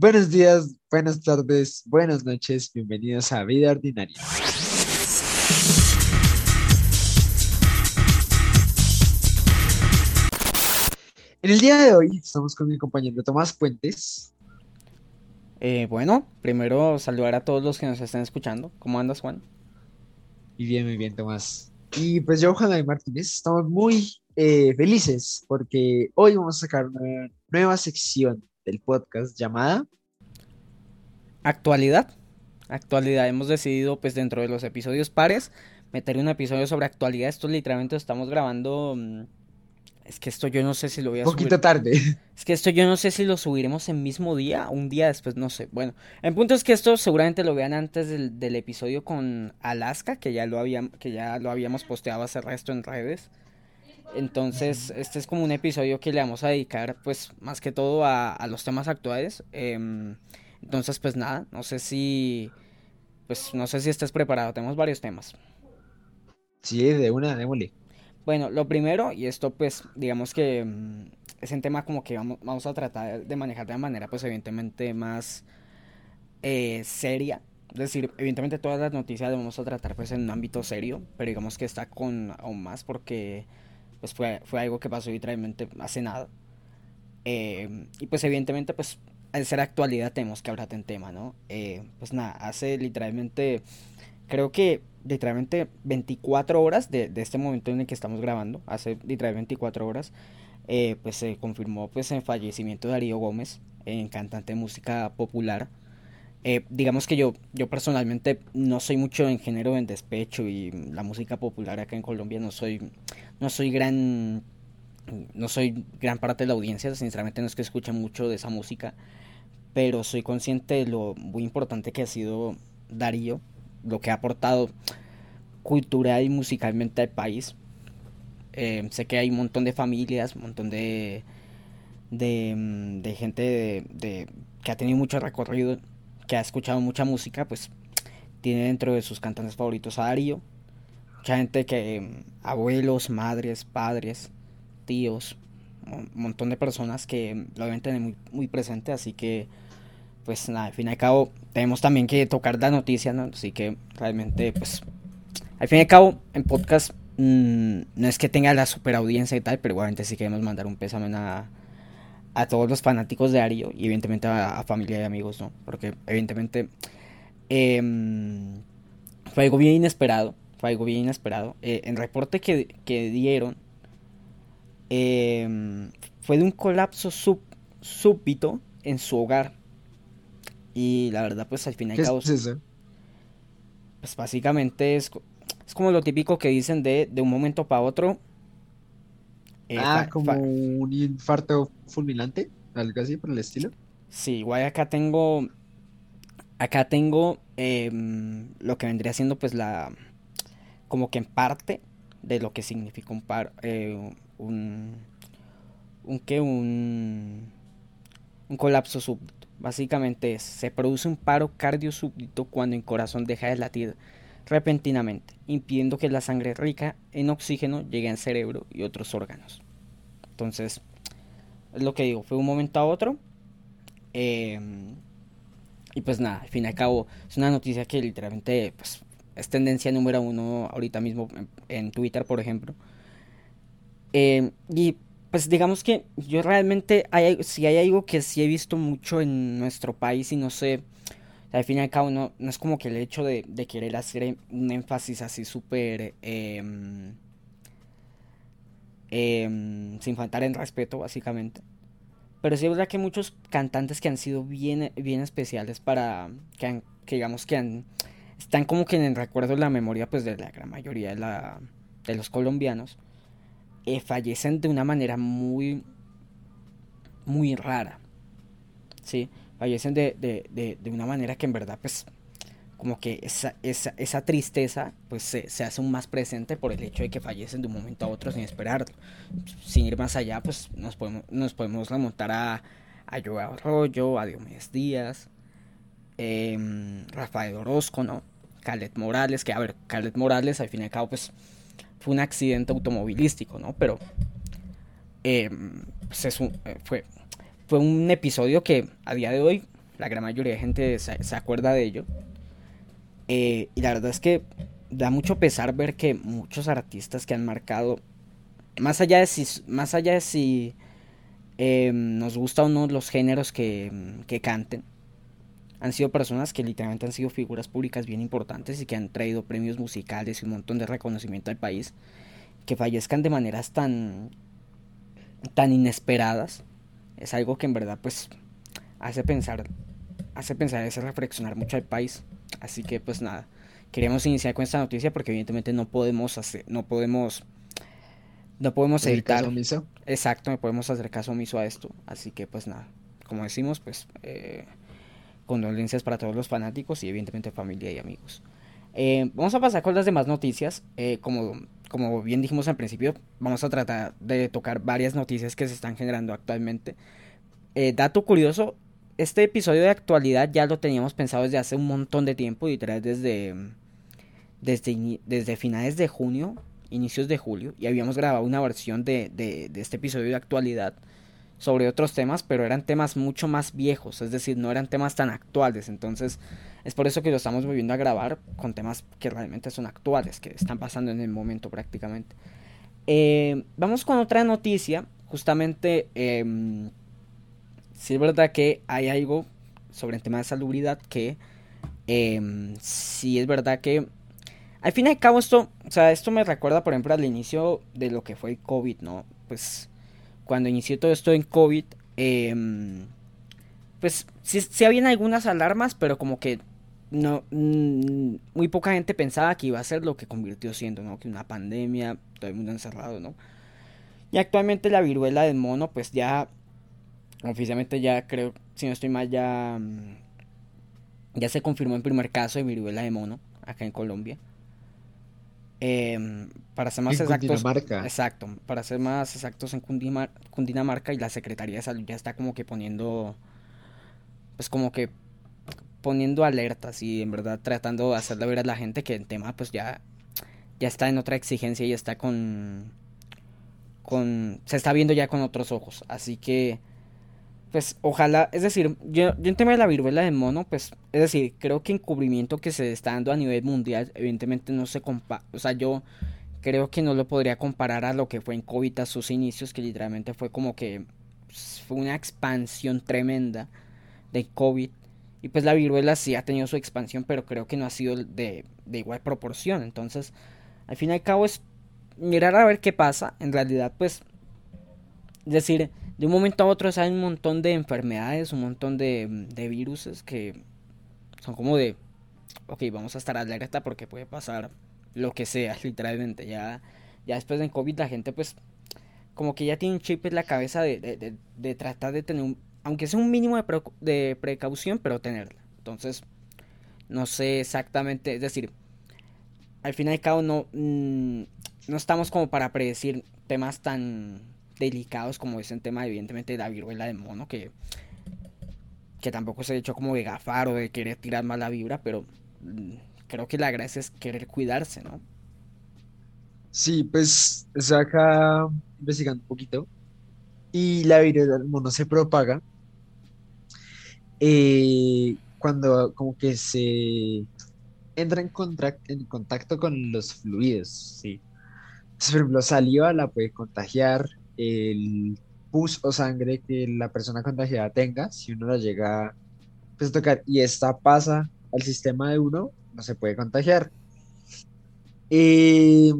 Buenos días, buenas tardes, buenas noches, bienvenidos a Vida Ordinaria. En el día de hoy estamos con mi compañero Tomás Puentes. Eh, bueno, primero saludar a todos los que nos están escuchando. ¿Cómo andas, Juan? Y bien, muy bien, Tomás. Y pues yo, Juan Martínez, estamos muy eh, felices porque hoy vamos a sacar una nueva sección del podcast llamada Actualidad. Actualidad. Hemos decidido, pues, dentro de los episodios pares, meter un episodio sobre actualidad. Esto literalmente lo estamos grabando. mm, Es que esto yo no sé si lo voy a un poquito subir. tarde. Es que esto yo no sé si lo subiremos en mismo día un día después, no sé. Bueno, el punto es que esto seguramente lo vean antes del, del episodio con Alaska, que ya lo habíamos, que ya lo habíamos posteado hace resto en redes. Entonces, este es como un episodio que le vamos a dedicar, pues, más que todo a, a los temas actuales. Em, entonces, pues nada, no sé si, pues, no sé si estés preparado. Tenemos varios temas. Sí, de una, démosle. Bueno, lo primero, y esto pues digamos que mm, es un tema como que vamos, vamos a tratar de manejar de una manera pues evidentemente más eh, seria. Es decir, evidentemente todas las noticias las vamos a tratar pues en un ámbito serio, pero digamos que está con aún más porque pues fue, fue algo que pasó literalmente hace nada. Eh, y pues evidentemente pues al ser actualidad tenemos que hablar en tema, ¿no? Eh, pues nada, hace literalmente creo que literalmente 24 horas de, de este momento en el que estamos grabando, hace literalmente 24 horas, eh, pues se confirmó pues el fallecimiento de Darío Gómez, cantante de música popular. Eh, digamos que yo, yo personalmente no soy mucho en género en despecho y la música popular acá en Colombia no soy, no soy gran, no soy gran parte de la audiencia, sinceramente no es que escuche mucho de esa música, pero soy consciente de lo muy importante que ha sido Darío lo que ha aportado cultural y musicalmente al país. Eh, sé que hay un montón de familias, un montón de, de, mm, gente de- que ha tenido mucho recorrido, que ha escuchado mucha música, pues tiene dentro de sus cantantes favoritos a Darío. Mucha gente que, mm, abuelos, madres, padres, tíos, un montón de personas que lo deben tener muy, presente, así que pues nada, al fin y al cabo tenemos también que tocar la noticia, ¿no? Así que realmente, pues, al fin y al cabo, en podcast mm, no es que tenga la super audiencia y tal, pero igualmente sí queremos mandar un pésame a, a todos los fanáticos de Darío y evidentemente a, a familia y amigos, ¿no? Porque evidentemente em, fue algo bien inesperado, fue algo bien inesperado. Eh, en reporte que, que dieron em, fue de un colapso sub, súbito en su hogar. Y la verdad, pues al fin y al ¿Qué cabo, es eso? pues básicamente es, es como lo típico que dicen de, de un momento para otro. Eh, Ah, como un infarto fulminante, algo así por el estilo. sí, igual acá tengo, acá tengo em, lo que vendría siendo pues la, como que en parte de lo que significa un par, eh, un, un que un, un colapso súbito. Básicamente es, se produce un paro cardio súbito cuando el corazón deja de latir repentinamente, impidiendo que la sangre rica en oxígeno llegue al cerebro y otros órganos. Entonces, es lo que digo, fue un momento a otro. eh, y pues nada, al fin y al cabo, es una noticia que literalmente pues, es tendencia número uno ahorita mismo en, Twitter, por ejemplo. Eh, y pues digamos que yo realmente, hay, si hay algo que sí he visto mucho en nuestro país y no sé, al fin y al cabo no, no es como que el hecho de, de querer hacer un énfasis así súper, em, em, sin faltar en respeto básicamente. Pero sí es verdad que muchos cantantes que han sido bien, bien especiales para, que, han- que digamos que han, están como que en el recuerdo, en la memoria pues de la gran mayoría de, la, de los colombianos eh, fallecen de una manera muy, muy rara. ¿sí? Fallecen de, de, de, de una manera que en verdad, pues, como que esa, esa, esa tristeza, pues, se, se hace aún más presente por el hecho de que fallecen de un momento a otro sin esperarlo. Sin ir más allá, pues, nos podemos, nos podemos remontar a, a Joao Arroyo, a Diomedes Díaz, em, Rafael Orozco, ¿no? Calet Morales, que a ver, Calet Morales al fin y al cabo, pues, fue un accidente automovilístico, ¿no? Pero eh, pues eh, fue, fue un episodio que a día de hoy la gran mayoría de gente se, acuerda de ello. Eh, y la verdad es que da mucho pesar ver que muchos artistas que han marcado, más allá de si, más allá de si em, nos gusta o no los géneros que, que canten, han sido personas que literalmente han sido figuras públicas bien importantes y que han traído premios musicales y un montón de reconocimiento al país, que fallezcan de maneras tan tan inesperadas, es algo que en verdad pues hace pensar hace pensar, hace reflexionar mucho al país. Así que pues nada, queríamos iniciar con esta noticia porque evidentemente no podemos hacer no podemos no podemos evitar Exacto, no podemos hacer caso omiso a esto, así que pues nada, como decimos, pues eh, condolencias para todos los fanáticos y evidentemente familia y amigos. Eh, vamos a pasar con las demás noticias. Eh, como, como bien dijimos al principio, vamos a tratar de tocar varias noticias que se están generando actualmente. Eh, dato curioso, este episodio de actualidad ya lo teníamos pensado desde hace un montón de tiempo, literal desde, desde, desde finales de junio, inicios de julio, y habíamos grabado una versión de, de, de este episodio de actualidad sobre otros temas, pero eran temas mucho más viejos, es decir, no eran temas tan actuales. Entonces, es por eso que lo estamos volviendo a grabar con temas que realmente son actuales, que están pasando en el momento prácticamente. Eh, vamos con otra noticia, justamente, eh, sí es verdad que hay algo sobre el tema de salubridad que eh, sí es verdad que al fin y al cabo esto, o sea, esto me recuerda por ejemplo al inicio de lo que fue el COVID, ¿no? Pues cuando inició todo esto en COVID, em, pues sí, sí, habían algunas alarmas, pero como que no mm, muy poca gente pensaba que iba a ser lo que convirtió siendo, ¿no? Que una pandemia, todo el mundo encerrado, ¿no? Y actualmente la viruela del mono, pues ya oficialmente ya creo, si no estoy mal, ya mm, ya se confirmó el primer caso de viruela de mono acá en Colombia. Em, para ser más exactos. Exacto. Para ser más exactos en Cundinamarca y la Secretaría de Salud ya está como que poniendo. Pues como que poniendo alertas y en verdad tratando de hacerle ver a la gente que el tema pues ya. Ya está en otra exigencia y está con. con. se está viendo ya con otros ojos. Así que pues ojalá, es decir, yo, yo en tema de la viruela de mono, pues, es decir, creo que encubrimiento que se está dando a nivel mundial, evidentemente no se compara, o sea, yo creo que no lo podría comparar a lo que fue en COVID a sus inicios, que literalmente fue como que pues, fue una expansión tremenda de COVID. Y pues la viruela sí ha tenido su expansión, pero creo que no ha sido de, de igual proporción. Entonces, al fin y al cabo es mirar a ver qué pasa. En realidad, pues, es decir, de un momento a otro salen un montón de enfermedades, un montón de, de virus que son como de, ok, vamos a estar alerta porque puede pasar lo que sea, literalmente. Ya, ya después de COVID la gente pues como que ya tiene un chip en la cabeza de, de, tratar de tener, un, aunque sea un mínimo de, de precaución, pero tenerla. Entonces, no sé exactamente, es decir, al fin y al cabo no, mm, no estamos como para predecir temas tan delicados como es el tema evidentemente de la viruela de mono que que tampoco se ha hecho como de gafar o de querer tirar mala vibra pero mm, creo que la gracia es querer cuidarse no sí pues estoy acá investigando un poquito y la viruela del mono se propaga eh, cuando como que se entra en, en contacto con los fluidos, sí. por ejemplo, saliva la puede contagiar, el pus o sangre que la persona contagiada tenga, si uno la llega pues, a tocar y esta pasa al sistema de uno, no se puede contagiar. Eh,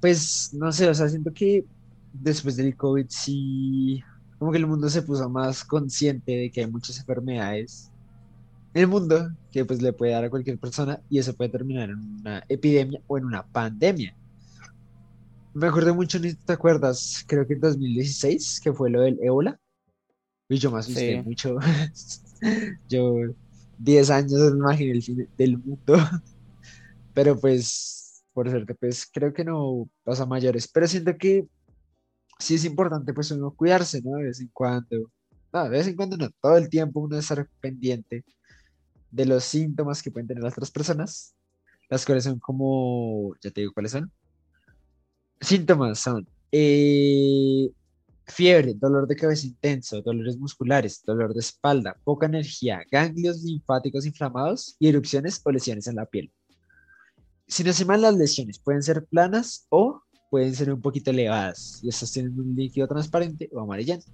pues no sé, o sea, siento que después del COVID sí, como que el mundo se puso más consciente de que hay muchas enfermedades en el mundo que pues le puede dar a cualquier persona y eso puede terminar en una epidemia o en una pandemia. Me acuerdo mucho, ni te acuerdas, creo que en 2016, que fue lo del ébola. Y yo más asusté mucho. yo, 10 años, me imaginé el fin del mundo. Pero pues, por suerte, pues creo que no pasa mayores. Pero siento que sí es importante, pues uno cuidarse, ¿no? De vez en cuando. No, de vez en cuando no, todo el tiempo uno estar pendiente de los síntomas que pueden tener las otras personas, las cuales son como, ya te digo cuáles son, Síntomas son eh, fiebre, dolor de cabeza intenso, dolores musculares, dolor de espalda, poca energía, ganglios linfáticos inflamados y erupciones o lesiones en la piel. Si no se mal, las lesiones pueden ser planas o pueden ser un poquito elevadas y estas tienen un líquido transparente o amarillento.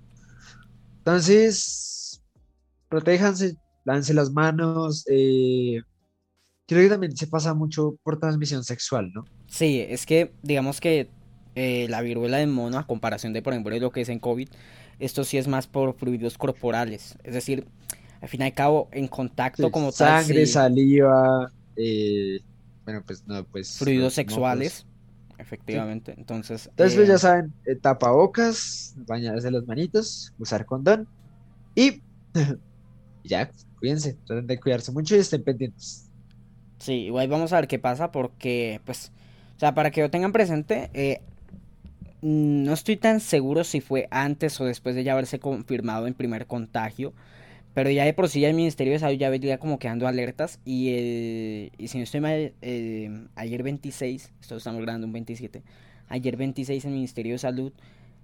Entonces, protéjanse, lance las manos. Eh, creo que también se pasa mucho por transmisión sexual, ¿no? Sí, es que digamos que eh, la viruela de mono, a comparación de, por ejemplo, lo que es en COVID, esto sí es más por fluidos corporales. Es decir, al fin y al cabo, en contacto como tal. Sangre, saliva, eh, bueno, pues no, pues. Fluidos sexuales. Efectivamente, entonces... Entonces, pues ya eh, saben, tapabocas, bañarse las manitos, usar condón y ya, cuídense, traten de cuidarse mucho y estén pendientes. Sí, igual vamos a ver qué pasa porque, pues, o sea, para que lo tengan presente, eh, no estoy tan seguro si fue antes o después de ya haberse confirmado en primer contagio. Pero ya de por sí ya el Ministerio de Salud ya venía como quedando alertas y, el, y si no estoy mal, eh, ayer 26, esto estamos grabando un 27, ayer 26 el Ministerio de Salud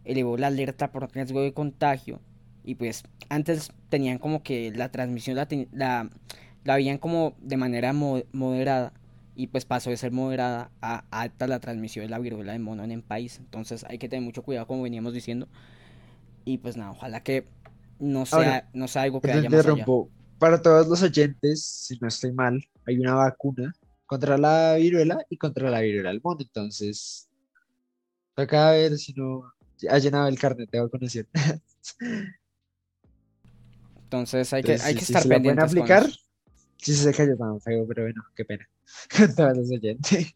elevó la alerta por riesgo de contagio y pues antes tenían como que la transmisión la, la, la veían como de manera moderada y pues pasó de ser moderada a alta la transmisión de la viruela de mono en el país. Entonces hay que tener mucho cuidado como veníamos diciendo. Y pues nada, ojalá que no sea, no sea algo que haya más allá. Para todos los oyentes, si no estoy mal, hay una vacuna contra la viruela y contra la viruela del mono. Entonces, acá a ver si no ha llenado el carnet de vacunación. Entonces hay que, hay que estar si pendientes. Si aplicar, sí se cayó tan feo, pero bueno, qué pena. Con los oyentes.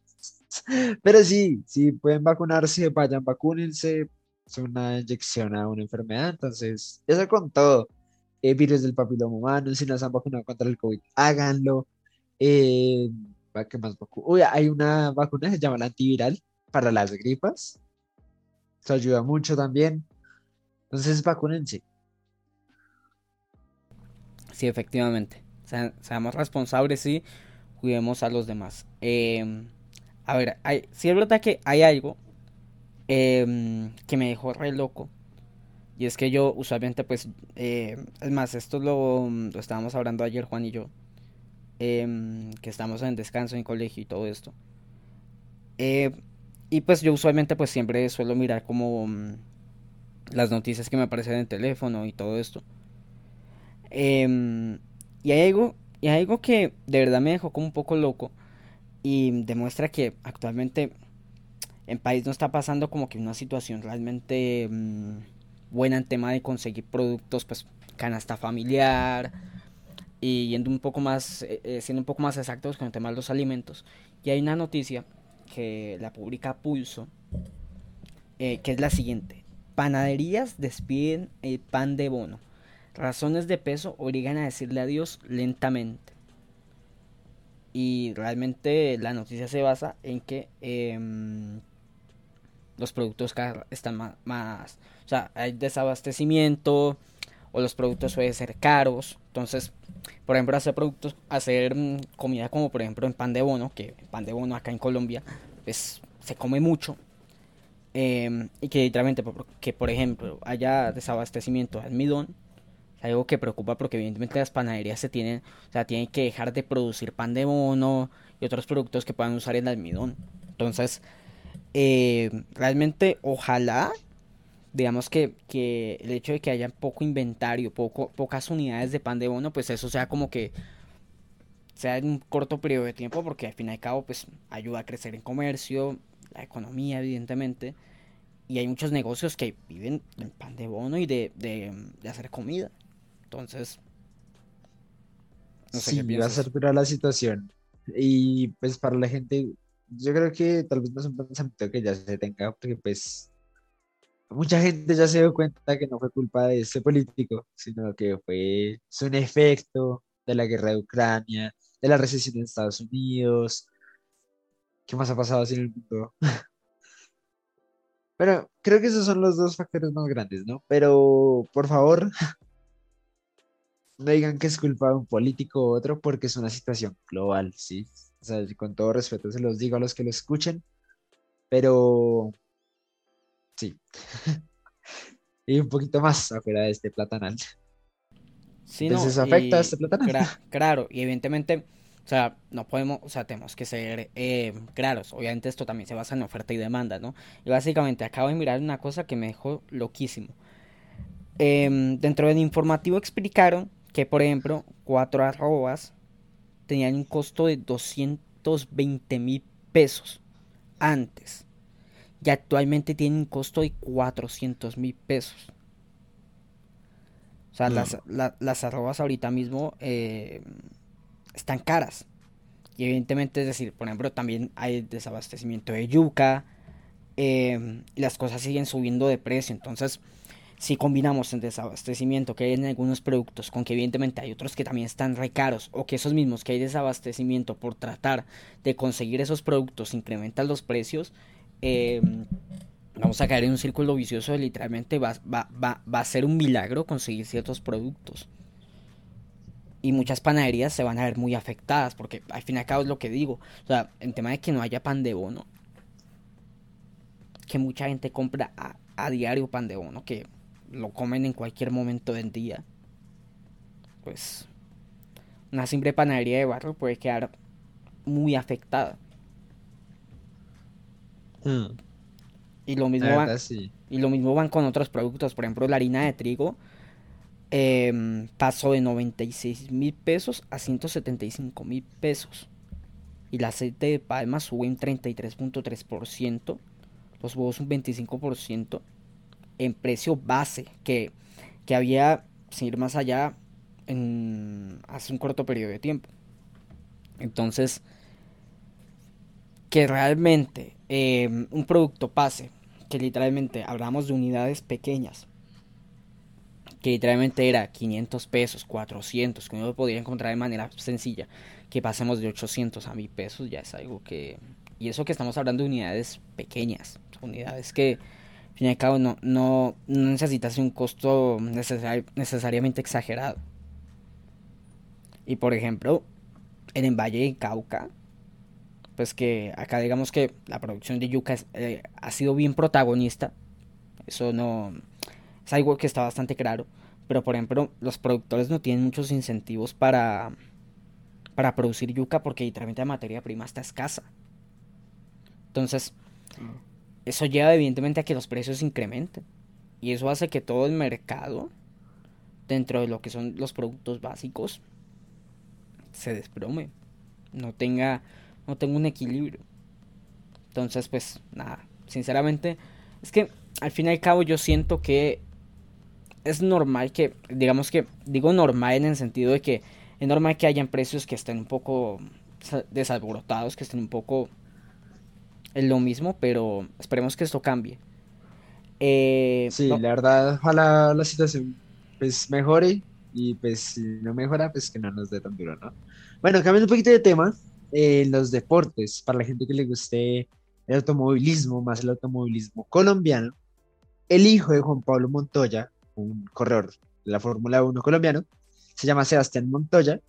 Pero sí, sí pueden vacunarse, vayan, vacúnense, es una inyección a una enfermedad, entonces, eso con todo. Eh, virus del papiloma humano, si no se han vacunado contra el COVID, háganlo. Eh, ¿qué más Uy, hay una vacuna que se llama la antiviral para las gripas. Eso ayuda mucho también. Entonces, vacúnense. Sí, efectivamente. seamos responsables y cuidemos a los demás. Eh, a ver, hay, si es verdad que hay algo Em, que me dejó re loco. Y es que yo usualmente pues, eh, es más, esto lo, lo, estábamos hablando ayer Juan y yo, em, que estamos en descanso en colegio y todo esto. Y pues yo usualmente pues siempre suelo mirar como mm, las noticias que me aparecen en el teléfono y todo esto. Em, y hay algo, y algo que de verdad me dejó como un poco loco y demuestra que actualmente en país no está pasando como que una situación realmente mm, buena en tema de conseguir productos, pues canasta familiar y yendo un poco más, eh, eh, siendo un poco más exactos con el tema de los alimentos. Y hay una noticia que la publica Pulso, eh, que es la siguiente. Panaderías despiden el pan de bono. Razones de peso obligan a decirle adiós lentamente. Y realmente la noticia se basa en que em, los productos están más, o sea, hay desabastecimiento o los productos suelen ser caros. Entonces, por ejemplo, hacer productos, hacer mm, comida como por ejemplo en pan de bono, que pan de bono acá en Colombia, pues se come mucho. Em, y que literalmente, que por ejemplo haya desabastecimiento de almidón, algo que preocupa porque evidentemente las panaderías se tienen, o sea, tienen que dejar de producir pan de bono y otros productos que puedan usar el almidón. Entonces, eh, realmente ojalá, digamos que, que, el hecho de que haya poco inventario, poco, pocas unidades de pan de bono, pues eso sea como que sea en un corto periodo de tiempo, porque al fin y al cabo, pues ayuda a crecer en comercio, la economía, evidentemente. Y hay muchos negocios que viven del pan de bono y de, de, hacer comida. Entonces, no sé sí, va a ser dura la situación. Y pues para la gente yo creo que tal vez no es un pensamiento que ya se tenga, porque pues mucha gente ya se dio cuenta que no fue culpa de ese político, sino que fue un efecto de la guerra de Ucrania, de la recesión en Estados Unidos. ¿Qué más ha pasado así en el mundo? Pero creo que esos son los dos factores más grandes, ¿no? Pero por favor, no digan que es culpa de un político u otro porque es una situación global, ¿sí? O sea, con todo respeto se los digo a los que lo escuchen, pero sí. y un poquito más afuera de este platanal. Sí, Entonces no, afecta a este platanal. claro, y evidentemente, o sea, no podemos, o sea, tenemos que ser eh, claros. Obviamente esto también se basa en oferta y demanda, ¿no? Y básicamente acabo de mirar una cosa que me dejó loquísimo. Em, dentro del informativo explicaron que, por ejemplo, cuatro arrobas tenían un costo de 220 mil pesos antes. Y actualmente tienen un costo de 400 mil pesos. O sea, las, la- las arrobas ahorita mismo eh, están caras. Y evidentemente, es decir, por ejemplo, también hay desabastecimiento de yuca. eh, y las cosas siguen subiendo de precio. Entonces, si combinamos el desabastecimiento que hay en algunos productos con que evidentemente hay otros que también están re caros o que esos mismos que hay desabastecimiento por tratar de conseguir esos productos incrementan los precios, eh, vamos a caer en un círculo vicioso de literalmente va, va, va, va a ser un milagro conseguir ciertos productos. Y muchas panaderías se van a ver muy afectadas porque al fin y al cabo es lo que digo. O sea, el tema de que no haya pan de bono, que mucha gente compra a, a diario pan de bono, que lo comen en cualquier momento del día, pues una simple panadería de barrio puede quedar muy afectada. Mm, Y lo mismo van, sí. y lo mismo van con otros productos, por ejemplo, la harina de trigo em, pasó de 96 mil pesos a 175 mil pesos. Y el aceite de palma sube un 33.3%, los huevos un 25% en precio base, que, que había, sin ir más allá, en, hace un corto periodo de tiempo. Entonces, que realmente eh, un producto pase, que literalmente hablamos de unidades pequeñas, que literalmente era 500 pesos, 400, que uno podía encontrar de manera sencilla, que pasemos de 800 a 1000 pesos, ya es algo que... Y eso que estamos hablando de unidades pequeñas, unidades que, fin y al cabo, no, no, no necesitas un costo necesari- necesariamente exagerado. Y por ejemplo, en el Valle de Cauca, pues que acá digamos que la producción de yuca eh, ha sido bien protagonista. Eso no es algo que está bastante claro. Pero por ejemplo, los productores no tienen muchos incentivos para, para producir yuca porque literalmente la materia prima está escasa. Entonces, eso lleva evidentemente a que los precios incrementen. Y eso hace que todo el mercado, dentro de lo que son los productos básicos, se desplome. No tenga, no tenga un equilibrio. Entonces, pues, nada. Sinceramente, es que al fin y al cabo yo siento que es normal que, digamos que, digo normal en el sentido de que es normal que hayan precios que estén un poco sa- desalborotados, que estén un poco en lo mismo, pero esperemos que esto cambie. Eh, Sí, no- la verdad, ojalá la situación pues mejore y pues si no mejora, pues que no nos dé tan duro, ¿no? Bueno, cambiando un poquito de tema, eh, los deportes, para la gente que le guste el automovilismo, más el automovilismo colombiano, el hijo de Juan Pablo Montoya, un corredor de la Fórmula 1 colombiano, se llama Sebastián Montoya,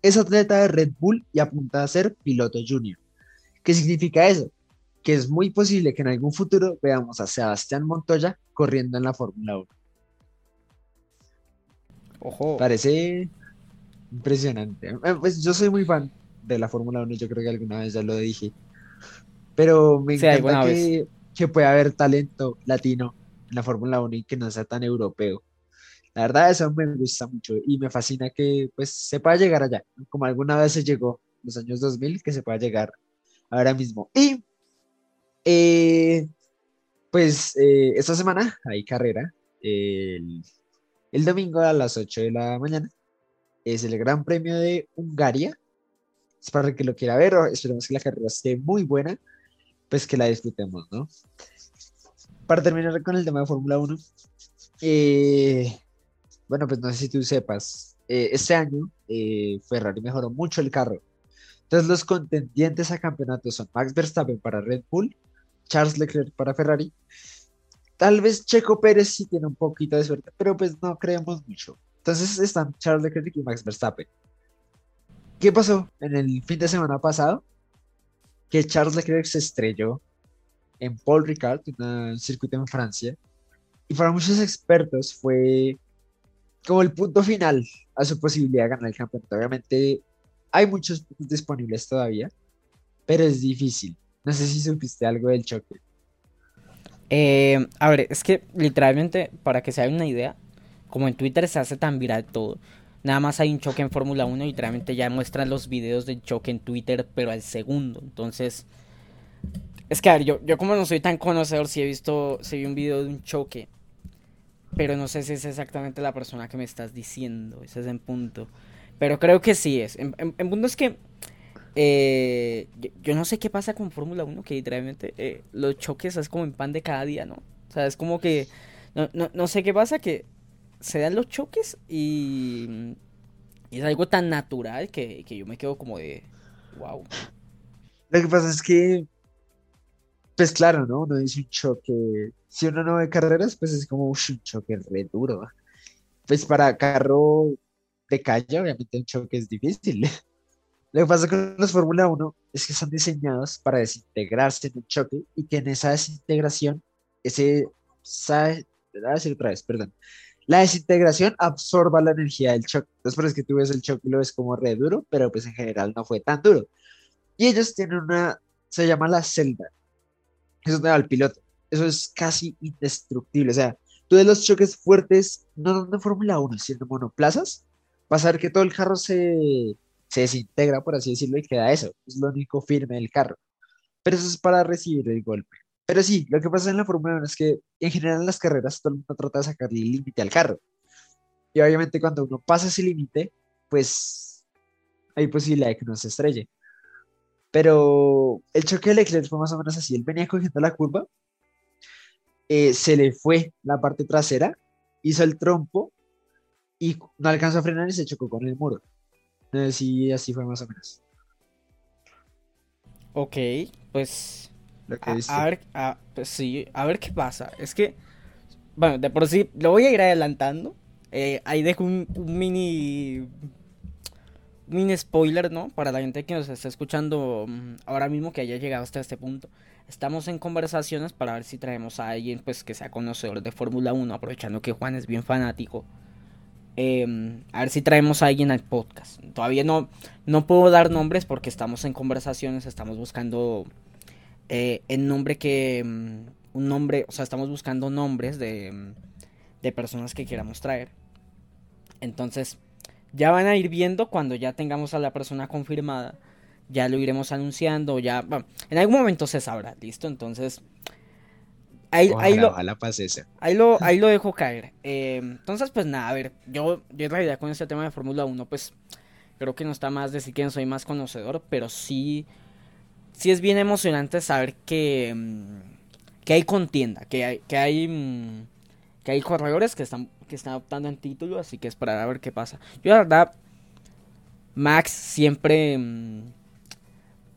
es atleta de Red Bull y apunta a ser piloto junior. ¿Qué significa eso? Que es muy posible que en algún futuro veamos a Sebastián Montoya corriendo en la Fórmula 1. ojo, Parece impresionante. Eh, Pues yo soy muy fan de la Fórmula 1, yo creo que alguna vez ya lo dije. Pero me Sí, encanta que, que pueda haber talento latino en la Fórmula 1 y que no sea tan europeo. La verdad, eso me gusta mucho y me fascina que pues se pueda llegar allá, como alguna vez se llegó en los años 2000, que se pueda llegar ahora mismo. Y eh, pues eh, esta semana hay carrera. El, el domingo a las 8 de la mañana es el Gran Premio de Hungaria. Es para que lo quiera ver, esperemos que la carrera esté muy buena, pues que la disfrutemos, ¿no? Para terminar con el tema de Fórmula 1, eh, bueno, pues no sé si tú sepas, eh, este año eh, Ferrari mejoró mucho el carro. Entonces los contendientes a campeonato son Max Verstappen para Red Bull, Charles Leclerc para Ferrari. Tal vez Checo Pérez sí tiene un poquito de suerte, pero pues no creemos mucho. Entonces están Charles Leclerc y Max Verstappen. ¿Qué pasó en el fin de semana pasado? Que Charles Leclerc se estrelló en Paul Ricard, un circuito en Francia, Y para muchos expertos fue como el punto final a su posibilidad de ganar el campeonato. Obviamente hay muchos disponibles todavía, pero es difícil. No sé si supiste algo del choque. Eh, a ver, es que literalmente, para que se haga una idea, como en Twitter se hace tan viral todo, nada más hay un choque en Fórmula 1 y literalmente ya muestran los videos del choque en Twitter, pero al segundo. Entonces, es que a ver, yo, yo como no soy tan conocedor, si he visto, si vi un video de un choque, pero no sé si es exactamente la persona que me estás diciendo, ese es en punto. Pero creo que sí es. En, punto es que eh, yo, no sé qué pasa con Fórmula 1, que literalmente eh, los choques es como en pan de cada día, ¿no? O sea, es como que... No, no, no sé qué pasa, que se dan los choques y, y es algo tan natural que, que, yo me quedo como de... ¡Wow! Lo que pasa es que... Pues claro, ¿no? Uno dice un choque... Si uno no ve carreras, pues es como un choque re duro. Pues para carro de calle, obviamente un choque es difícil. Lo que pasa con los Fórmula 1 es que son diseñados para desintegrarse en un choque y que en esa desintegración, ese, a decir otra vez, perdón, la desintegración absorba la energía del choque. Entonces, por es que tú ves el choque y lo ves como re duro, pero pues en general no fue tan duro. Y ellos tienen una, se llama la celda. Eso es donde va el piloto. Eso es casi indestructible. O sea, tú ves los choques fuertes, no de Fórmula 1, sino en monoplazas, vas a ver que todo el carro se se desintegra, por así decirlo, y queda eso. Es lo único firme del carro. Pero eso es para recibir el golpe. Pero sí, lo que pasa en la Fórmula 1 es que en general en las carreras todo el mundo trata de sacarle el límite al carro. Y obviamente cuando uno pasa ese límite, pues hay posibilidad de que uno se estrelle. Pero el choque de Leclerc fue más o menos así. Él venía cogiendo la curva, eh, se le fue la parte trasera, hizo el trompo y no alcanzó a frenar y se chocó con el muro. Sí, así fue más o menos. Ok, pues. A, ver, pues sí, a ver qué pasa. Es que, bueno, de por sí, lo voy a ir adelantando. Eh, ahí dejo un, mini. mini spoiler, ¿no? Para la gente que nos está escuchando mm, ahora mismo que haya llegado hasta este punto. Estamos en conversaciones para ver si traemos a alguien pues que sea conocedor de Fórmula 1, aprovechando que Juan es bien fanático. Em, a ver si traemos a alguien al podcast. Todavía no, no puedo dar nombres porque estamos en conversaciones, estamos buscando eh, el nombre que... Em, un nombre, o sea, estamos buscando nombres de, em, de personas que queramos traer. Entonces, ya van a ir viendo cuando ya tengamos a la persona confirmada. Ya lo iremos anunciando, ya... En algún momento se sabrá, ¿listo? Entonces, Ahí, lo, ahí, lo, ahí lo dejo caer. Eh, entonces, pues nada, a ver, yo, yo en realidad con este tema de Fórmula 1, pues creo que no está más decir que soy más conocedor, pero sí, sí es bien emocionante saber que, mm, que hay contienda, que hay, que hay, mm, que hay corredores que están, que están optando en título, así que esperar a ver qué pasa. Yo la verdad, Max siempre...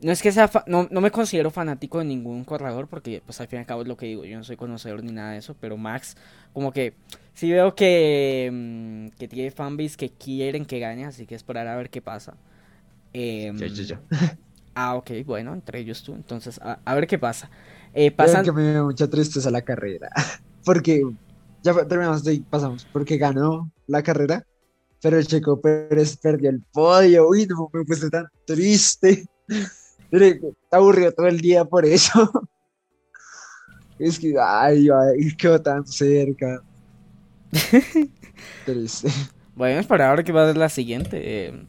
No es que sea, no, no, me considero fanático de ningún corredor porque pues al fin y al cabo es lo que digo, yo no soy conocedor ni nada de eso, pero Max como que sí veo que, mm, que tiene fanbase que quieren que gane, así que esperar a ver qué pasa. Eh, ah, ok, bueno, entre ellos tú, entonces a, ver qué pasa. Eh, pasan... que me dio mucha tristeza la carrera, porque ya terminamos de ahí, pasamos, porque ganó la carrera, pero Checo Pérez perdió el podio, uy, no me puse tan triste. Está aburrido todo el día por eso. Es que, ay, ay quedó tan cerca. Bueno, es para ahora que va a ser la siguiente. Eh,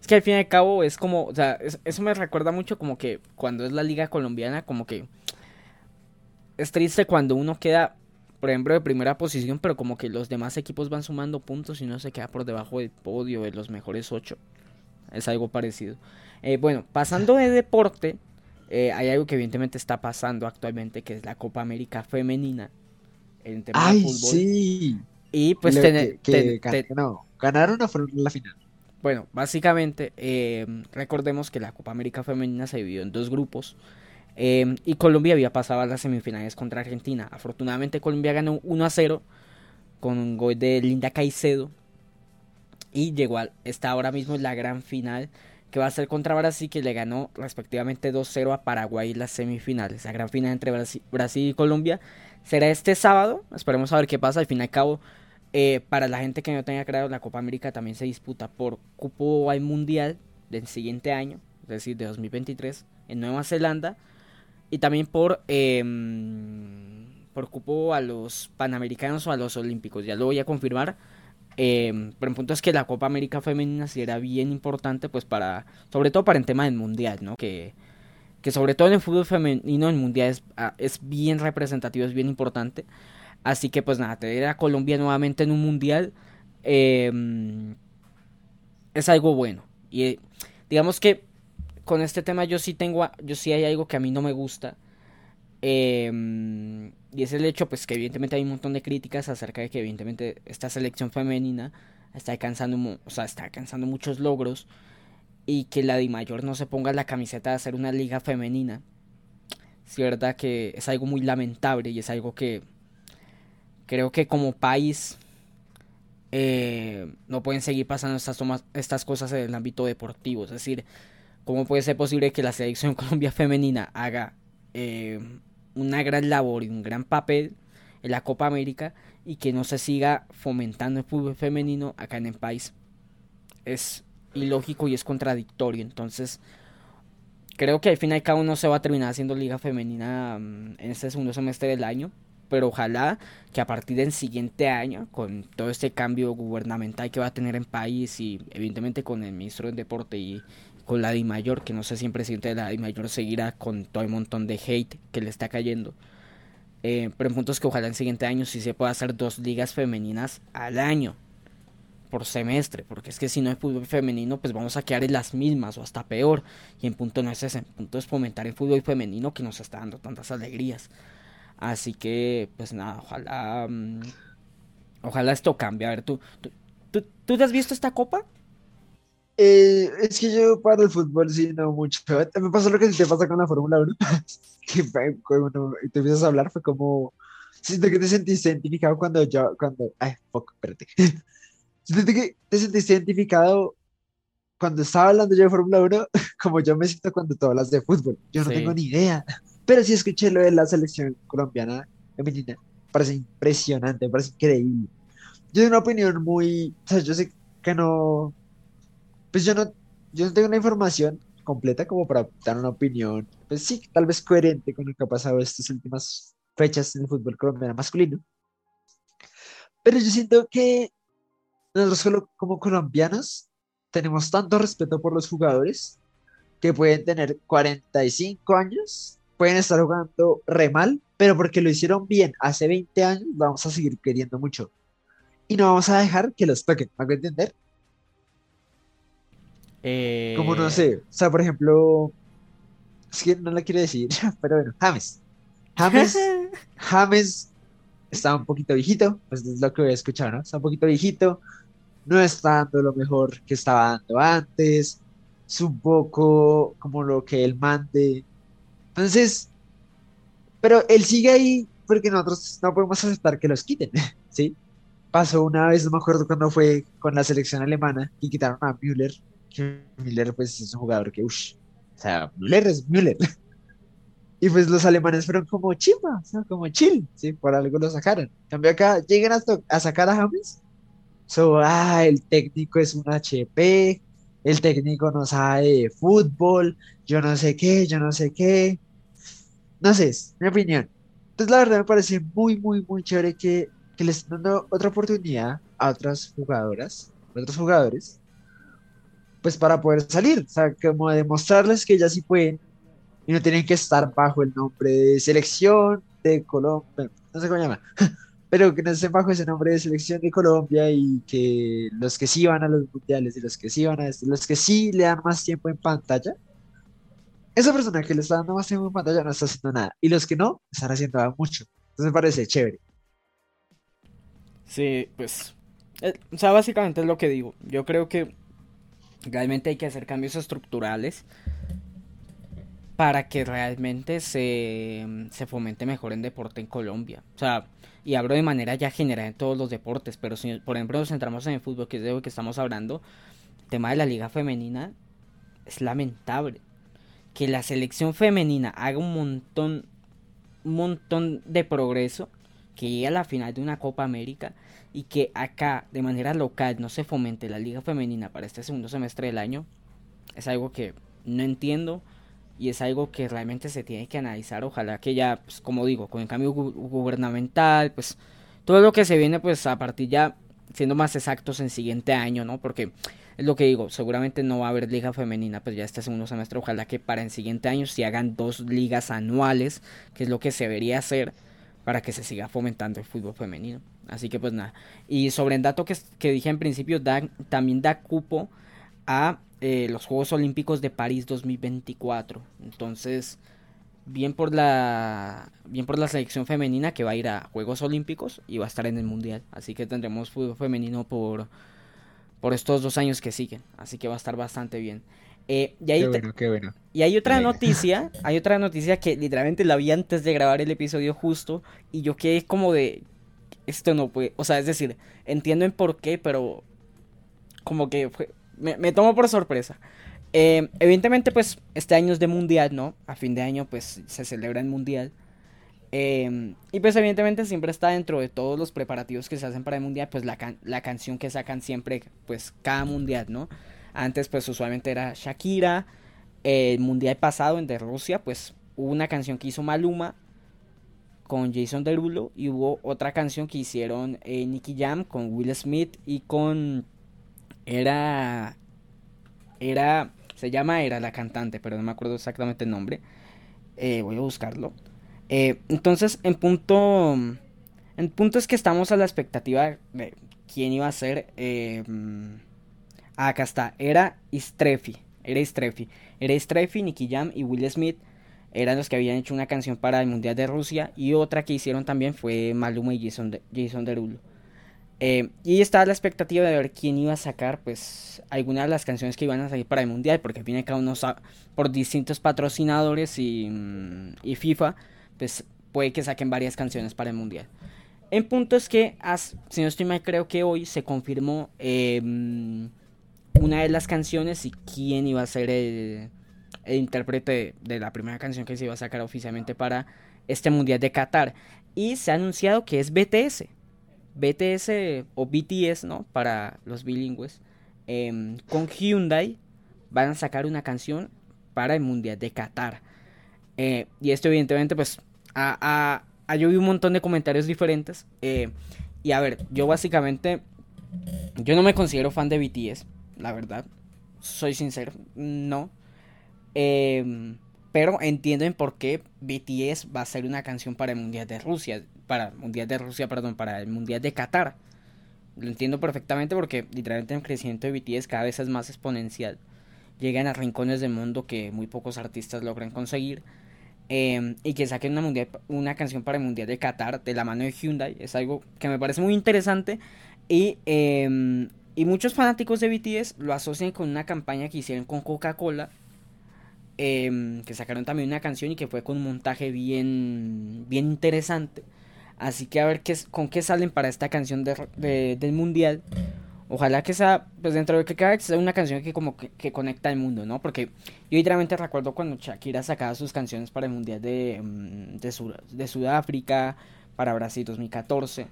es que al fin y al cabo es como, o sea, eso me recuerda mucho como que cuando es la liga colombiana, como que es triste cuando uno queda, por ejemplo, de primera posición, pero como que los demás equipos van sumando puntos y uno se queda por debajo del podio de los mejores ocho. Es algo parecido. Eh, bueno, pasando de deporte, eh, hay algo que evidentemente está pasando actualmente, que es la Copa América Femenina. En tema Ay, sí. Y pues ganaron o fueron la final. Bueno, básicamente, eh, recordemos que la Copa América Femenina se dividió en dos grupos. y Colombia había pasado a las semifinales contra Argentina. Afortunadamente Colombia ganó 1 a 0 con un gol de Linda Caicedo. Y llegó a, está ahora mismo en la gran final que va a ser contra Brasil, que le ganó respectivamente 2-0 a Paraguay en las semifinales. La gran final entre Brasil, y Colombia será este sábado. Esperemos a ver qué pasa. Al fin y al cabo, eh, para la gente que no tenga claro, la Copa América también se disputa por cupo al mundial del siguiente año, es decir, de 2023, en Nueva Zelanda. Y también por, em, por cupo a los panamericanos o a los olímpicos. Ya lo voy a confirmar. Eh, pero el punto es que la Copa América Femenina sí era bien importante, pues para, sobre todo para el tema del mundial, ¿no? Que, que sobre todo en el fútbol femenino el mundial es, ah, es bien representativo, es bien importante. Así que pues nada, tener a Colombia nuevamente en un mundial em, es algo bueno. Y eh, digamos que con este tema yo sí tengo, yo sí hay algo que a mí no me gusta. Eh, y es el hecho, pues, que evidentemente hay un montón de críticas acerca de que evidentemente esta selección femenina está alcanzando, está alcanzando muchos logros y que la Di Mayor no se ponga la camiseta de hacer una liga femenina. Es verdad que es algo muy lamentable y es algo que creo que como país eh, no pueden seguir pasando estas, estas cosas en el ámbito deportivo. Es decir, ¿cómo puede ser posible que la selección Colombia femenina haga eh, una gran labor y un gran papel en la Copa América y que no se siga fomentando el fútbol femenino acá en el país. Es ilógico y es contradictorio. Entonces, creo que al final cada uno se va a terminar haciendo liga femenina mm, en este segundo semestre del año. Pero ojalá que a partir del siguiente año, con todo este cambio gubernamental que va a tener en país y evidentemente con el ministro del deporte y con la Mayor, que no sé si el presidente de la Mayor seguirá con todo el montón de hate que le está cayendo. Eh, pero en puntos que ojalá en el siguiente año sí se pueda hacer dos ligas femeninas al año por semestre, porque es que si no hay fútbol femenino, pues vamos a quedar en las mismas o hasta peor. Y en punto no es ese, en punto es fomentar el fútbol femenino que nos está dando tantas alegrías. Así que, pues nada, ojalá, mm, ojalá esto cambie. A ver, ¿tú, tú, tú, ¿tú te has visto esta copa? Eh, es que yo para el fútbol sí no mucho. Me pasó lo que te pasa con la Fórmula 1, que cuando te empiezas a hablar fue como, siento que te sentiste identificado cuando yo, cuando, ay, fuck, espérate. Siento que te sentiste identificado cuando estaba hablando yo de Fórmula 1, como yo me siento cuando tú hablas de fútbol. Yo no tengo ni idea, pero sí escuché lo de la selección colombiana femenina. Parece impresionante, parece increíble. Yo tengo una opinión muy, o sea, yo sé que no, pues yo no, yo no tengo una información completa como para dar una opinión, pues sí, tal vez coherente con lo que ha pasado estas últimas fechas en el fútbol colombiano masculino. Pero yo siento que nosotros como colombianos tenemos tanto respeto por los jugadores que pueden tener 45 años, pueden estar jugando re mal, pero porque lo hicieron bien hace 20 años, vamos a seguir queriendo mucho. Y no vamos a dejar que los toquen, ¿me hago entender? Como no eh, sé, o sea, por ejemplo, es que no la quiero decir, pero bueno, James. James, James está un poquito viejito, pues es lo que voy a escuchar, ¿no? Está un poquito viejito, no está dando lo mejor que estaba dando antes, es un poco como lo que él mande. Entonces, pero él sigue ahí porque nosotros no podemos aceptar que los quiten, ¿sí? Pasó una vez, no me acuerdo cuándo fue con la selección alemana y quitaron a Müller Müller pues es un jugador que, uff, o sea, Müller es Müller. Y pues los alemanes fueron como chimba, o sea, como chill, ¿sí? Por algo lo sacaron. En cambio acá, llegan a, sacar a James, so, ah, el técnico es un HP, el técnico no sabe de fútbol, yo no sé qué, yo no sé qué. No sé, es mi opinión. Entonces la verdad me parece muy, muy, muy chévere que, que les estén dando otra oportunidad a otras jugadoras, a otros jugadores, pues para poder salir, o sea, como demostrarles que ya sí pueden y no tienen que estar bajo el nombre de selección de Colombia, no sé cómo llama, pero que no estén bajo ese nombre de selección de Colombia y que los que sí van a los mundiales y los que sí van a esto, los que sí le dan más tiempo en pantalla, esa persona que le está dando más tiempo en pantalla no está haciendo nada y los que no están haciendo mucho. Entonces me parece chévere. Sí, pues, eh, o sea, básicamente es lo que digo. Yo creo que Realmente hay que hacer cambios estructurales para que realmente se, se fomente mejor en deporte en Colombia. O sea, y hablo de manera ya general en todos los deportes, pero si por ejemplo nos centramos en el fútbol, que es de lo que estamos hablando, el tema de la liga femenina es lamentable. Que la selección femenina haga un montón, un montón de progreso que llegue a la final de una Copa América y que acá de manera local no se fomente la liga femenina para este segundo semestre del año, es algo que no entiendo y es algo que realmente se tiene que analizar. Ojalá que ya, pues, como digo, con el cambio gubernamental, pues todo lo que se viene, pues a partir ya siendo más exactos en siguiente año, ¿no? Porque es lo que digo, seguramente no va a haber liga femenina, pues ya este segundo semestre, ojalá que para el siguiente año se hagan dos ligas anuales, que es lo que se debería hacer para que se siga fomentando el fútbol femenino. Así que pues nada. Y sobre el dato que, que dije en principio, da, también da cupo a eh, los Juegos Olímpicos de París 2024. Entonces, bien por la bien por la selección femenina que va a ir a Juegos Olímpicos y va a estar en el Mundial. Así que tendremos fútbol femenino por por estos dos años que siguen. Así que va a estar bastante bien. Eh, y, hay qué bueno, qué bueno. y hay otra noticia, hay otra noticia que literalmente la vi antes de grabar el episodio justo y yo quedé como de esto no puede, o sea, es decir, entiendo en por qué, pero como que fue, me, tomo por sorpresa. Eh, evidentemente, pues, este año es de mundial, ¿no? A fin de año, pues, se celebra el mundial. Eh, y pues, evidentemente, siempre está dentro de todos los preparativos que se hacen para el mundial, pues, la, la canción que sacan siempre, pues, cada mundial, ¿no? Antes, pues, usualmente era Shakira. El mundial pasado, en de Rusia, pues, hubo una canción que hizo Maluma con Jason Derulo y hubo otra canción que hicieron eh, Nicky Jam con Will Smith y con era era se llama era la cantante pero no me acuerdo exactamente el nombre eh, voy a buscarlo eh, entonces en punto en punto es que estamos a la expectativa de quién iba a ser eh, acá está era Istrefi era Istrefi era Istrefi Nicky Jam y Will Smith eran los que habían hecho una canción para el Mundial de Rusia y otra que hicieron también fue Maluma y Jason, de, Jason Derulo. Eh, y estaba la expectativa de ver quién iba a sacar pues algunas de las canciones que iban a salir para el Mundial, porque viene cada uno por distintos patrocinadores y, mm, y, FIFA, pues puede que saquen varias canciones para el Mundial. En punto es que, si no estoy mal, creo que hoy se confirmó eh, una de las canciones y quién iba a ser el intérprete de la primera canción que se iba a sacar oficialmente para este Mundial de Qatar. Y se ha anunciado que es BTS. BTS o BTS, ¿no? Para los bilingües. Em, con Hyundai van a sacar una canción para el Mundial de Qatar. Eh, y esto evidentemente pues ha, yo vi un montón de comentarios diferentes. Eh, y a ver, yo básicamente, yo no me considero fan de BTS, la verdad. Soy sincero, no. Em, pero entienden por qué BTS va a ser una canción para el Mundial de Rusia. Para el Mundial de Rusia, perdón, para el Mundial de Qatar. Lo entiendo perfectamente porque literalmente el crecimiento de BTS cada vez es más exponencial. Llegan a rincones del mundo que muy pocos artistas logran conseguir. Em, y que saquen una, mundial, una canción para el Mundial de Qatar de la mano de Hyundai. Es algo que me parece muy interesante. Y, em, y muchos fanáticos de BTS lo asocian con una campaña que hicieron con Coca-Cola Em, que sacaron también una canción y que fue con un montaje bien, bien interesante. Así que a ver qué, con qué salen para esta canción de, del mundial. Ojalá que sea, pues dentro de que cada sea una canción que como que, conecta al mundo, ¿no? Porque yo literalmente recuerdo cuando Shakira sacaba sus canciones para el Mundial de, de, de Sudáfrica, para Brasil 2014,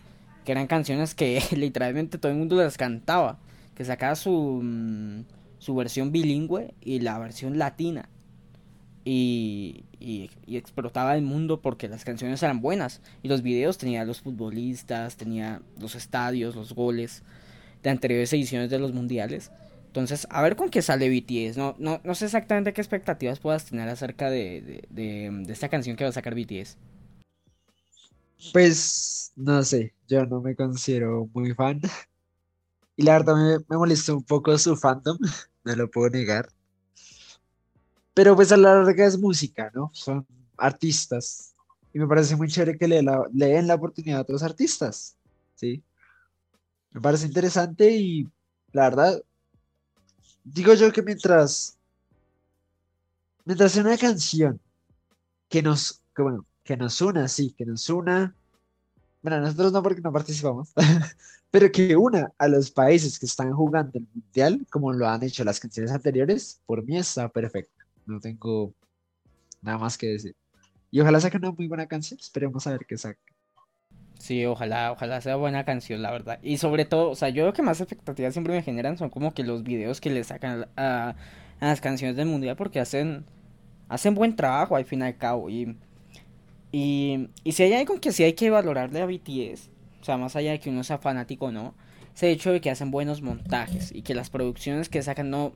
que eran canciones que literalmente todo el mundo las cantaba, que sacaba su, mm, su versión bilingüe y la versión latina y, y, explotaba el mundo porque las canciones eran buenas y los videos tenía los futbolistas, tenía los estadios, los goles de anteriores ediciones de los mundiales. Entonces, a ver con qué sale BTS. No, no, no sé exactamente qué expectativas puedas tener acerca de, de, esta canción que va a sacar BTS. Pues, no sé, yo no me considero muy fan. Y la verdad me, me molestó un poco su fandom, no lo puedo negar. Pero pues a la larga es música, ¿no? Son artistas. Y me parece muy chévere que le, den la oportunidad a otros artistas, ¿sí? Me parece interesante y la verdad, digo yo que mientras, mientras una canción que nos, que bueno, que nos una, sí, que nos una, bueno, nosotros no porque no participamos, pero que una a los países que están jugando el mundial, como lo han hecho las canciones anteriores, por mí está perfecto. No tengo nada más que decir. Y ojalá saque una muy buena canción. Esperemos a ver qué saca. Sí, ojalá, ojalá sea buena canción, la verdad. Y sobre todo, o sea, yo lo que más expectativas siempre me generan son como que los videos que le sacan a, a las canciones del mundial porque hacen hacen buen trabajo al fin y al cabo y y, y si hay algo que sí hay que valorarle a BTS, o sea, más allá de que uno sea fanático o no, es el hecho de que hacen buenos montajes y que las producciones que sacan no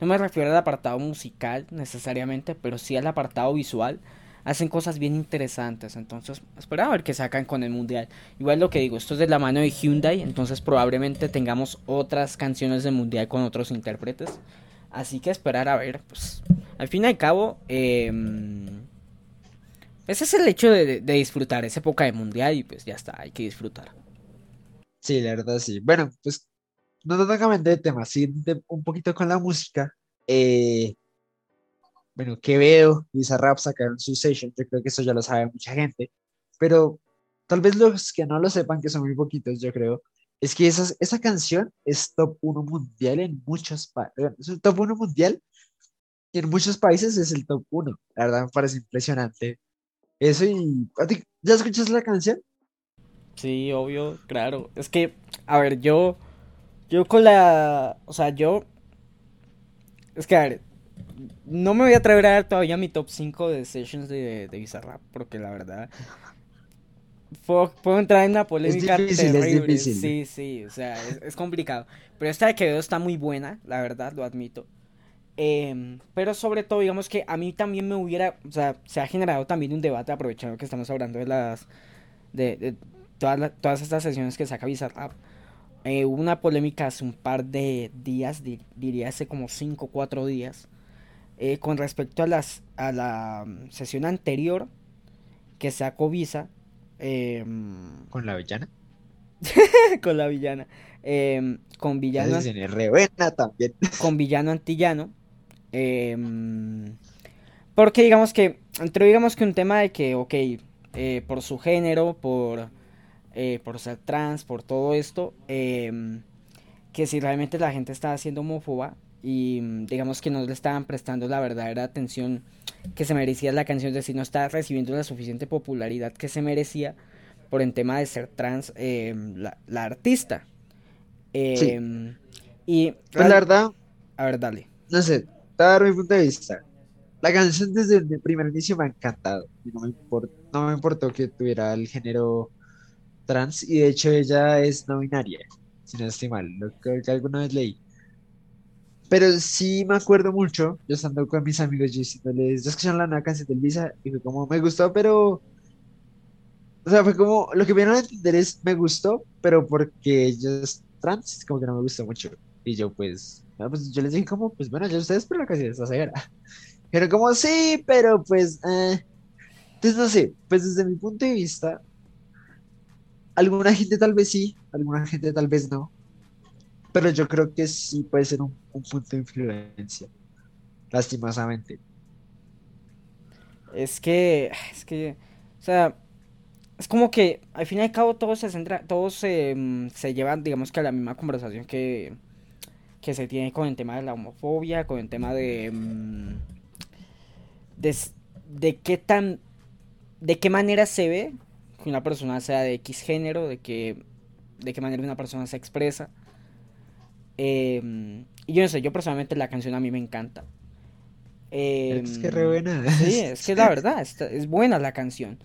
no me refiero al apartado musical necesariamente, pero sí al apartado visual hacen cosas bien interesantes. Entonces, espera a ver qué sacan con el mundial. Igual lo que digo, esto es de la mano de Hyundai, entonces probablemente tengamos otras canciones del mundial con otros intérpretes. Así que esperar a ver, pues, al fin y al cabo, eh, ese es el hecho de, de, disfrutar, esa época de mundial y pues ya está, hay que disfrutar. Sí, la verdad sí. Bueno, pues no totalmente de tema, sí, un poquito con la música. Eh, bueno, Quevedo y Bizarrap sacaron su session, yo creo que eso ya lo sabe mucha gente, pero tal vez los que no lo sepan, que son muy poquitos, yo creo, es que esa, esa canción es top 1 mundial en muchos países, es el top 1 mundial y en muchos países es el top 1, la verdad me parece impresionante. Eso y... ¿Ya escuchas la canción? Sí, obvio, claro. Es que, a ver, yo... Yo con la... O sea, yo... Es que, a ver, no me voy a atrever a dar todavía mi top 5 de sessions de, de Bizarrap, porque la verdad. Puedo, puedo, entrar en una polémica es difícil, terrible. Es difícil. Sí, sí, o sea, es, es, complicado. Pero esta de Quevedo está muy buena, la verdad, lo admito. Eh, pero sobre todo, digamos que a mí también me hubiera. O sea, se ha generado también un debate, aprovechando que estamos hablando de las. de, de todas, la, todas estas sesiones que saca Bizarrap. Eh, hubo una polémica hace un par de días, di, diría hace como 5 o 4 días eh, con respecto a, las, a la um, sesión anterior que sacó Visa. Eh, ¿Con la villana? con la villana. Eh, con villano. Con villano antillano. Porque digamos que. Entre digamos que un tema de que, ok, eh, por su género, por. Eh, por ser trans, por todo esto. que si realmente la gente está haciendo homófoba, y digamos que no le estaban prestando la verdadera atención que se merecía la canción, es decir, no estaba recibiendo la suficiente popularidad que se merecía por el tema de ser trans eh, la, la, artista. Sí. Y pues la verdad, a ver, dale. No sé, te dar mi punto de vista. La canción desde el primer inicio me ha encantado. No, me import, no me importó que tuviera el género trans y de hecho ella es no binaria, si no estoy mal, lo que, que alguna vez leí. Pero sí me acuerdo mucho, yo estando con mis amigos, yo diciéndoles, yo escucharon la nueva canción del Visa y fue como, me gustó, pero... O sea, fue como, lo que vieron a entender es, me gustó, pero porque ella es trans, como que no me gustó mucho. Y yo pues, no, pues yo les dije como, pues bueno, ya ustedes, pero la canción está severa. Pero como, sí, pero pues... Eh. Entonces, no sé, pues desde mi punto de vista, alguna gente tal vez sí, alguna gente tal vez no pero yo creo que sí puede ser un, un punto de influencia, lastimosamente. Es que, es que, o sea, es como que al fin y al cabo todos se centra, todos se, mm, se llevan, digamos que a la misma conversación que, que se tiene con el tema de la homofobia, con el tema de, mm, de, de qué tan, de qué manera se ve que una persona sea de X género, de que, de qué manera una persona se expresa. Eh, y yo no sé, yo personalmente la canción a mí me encanta. Eh, es que re buena. Sí, es que la verdad, es, es buena la canción.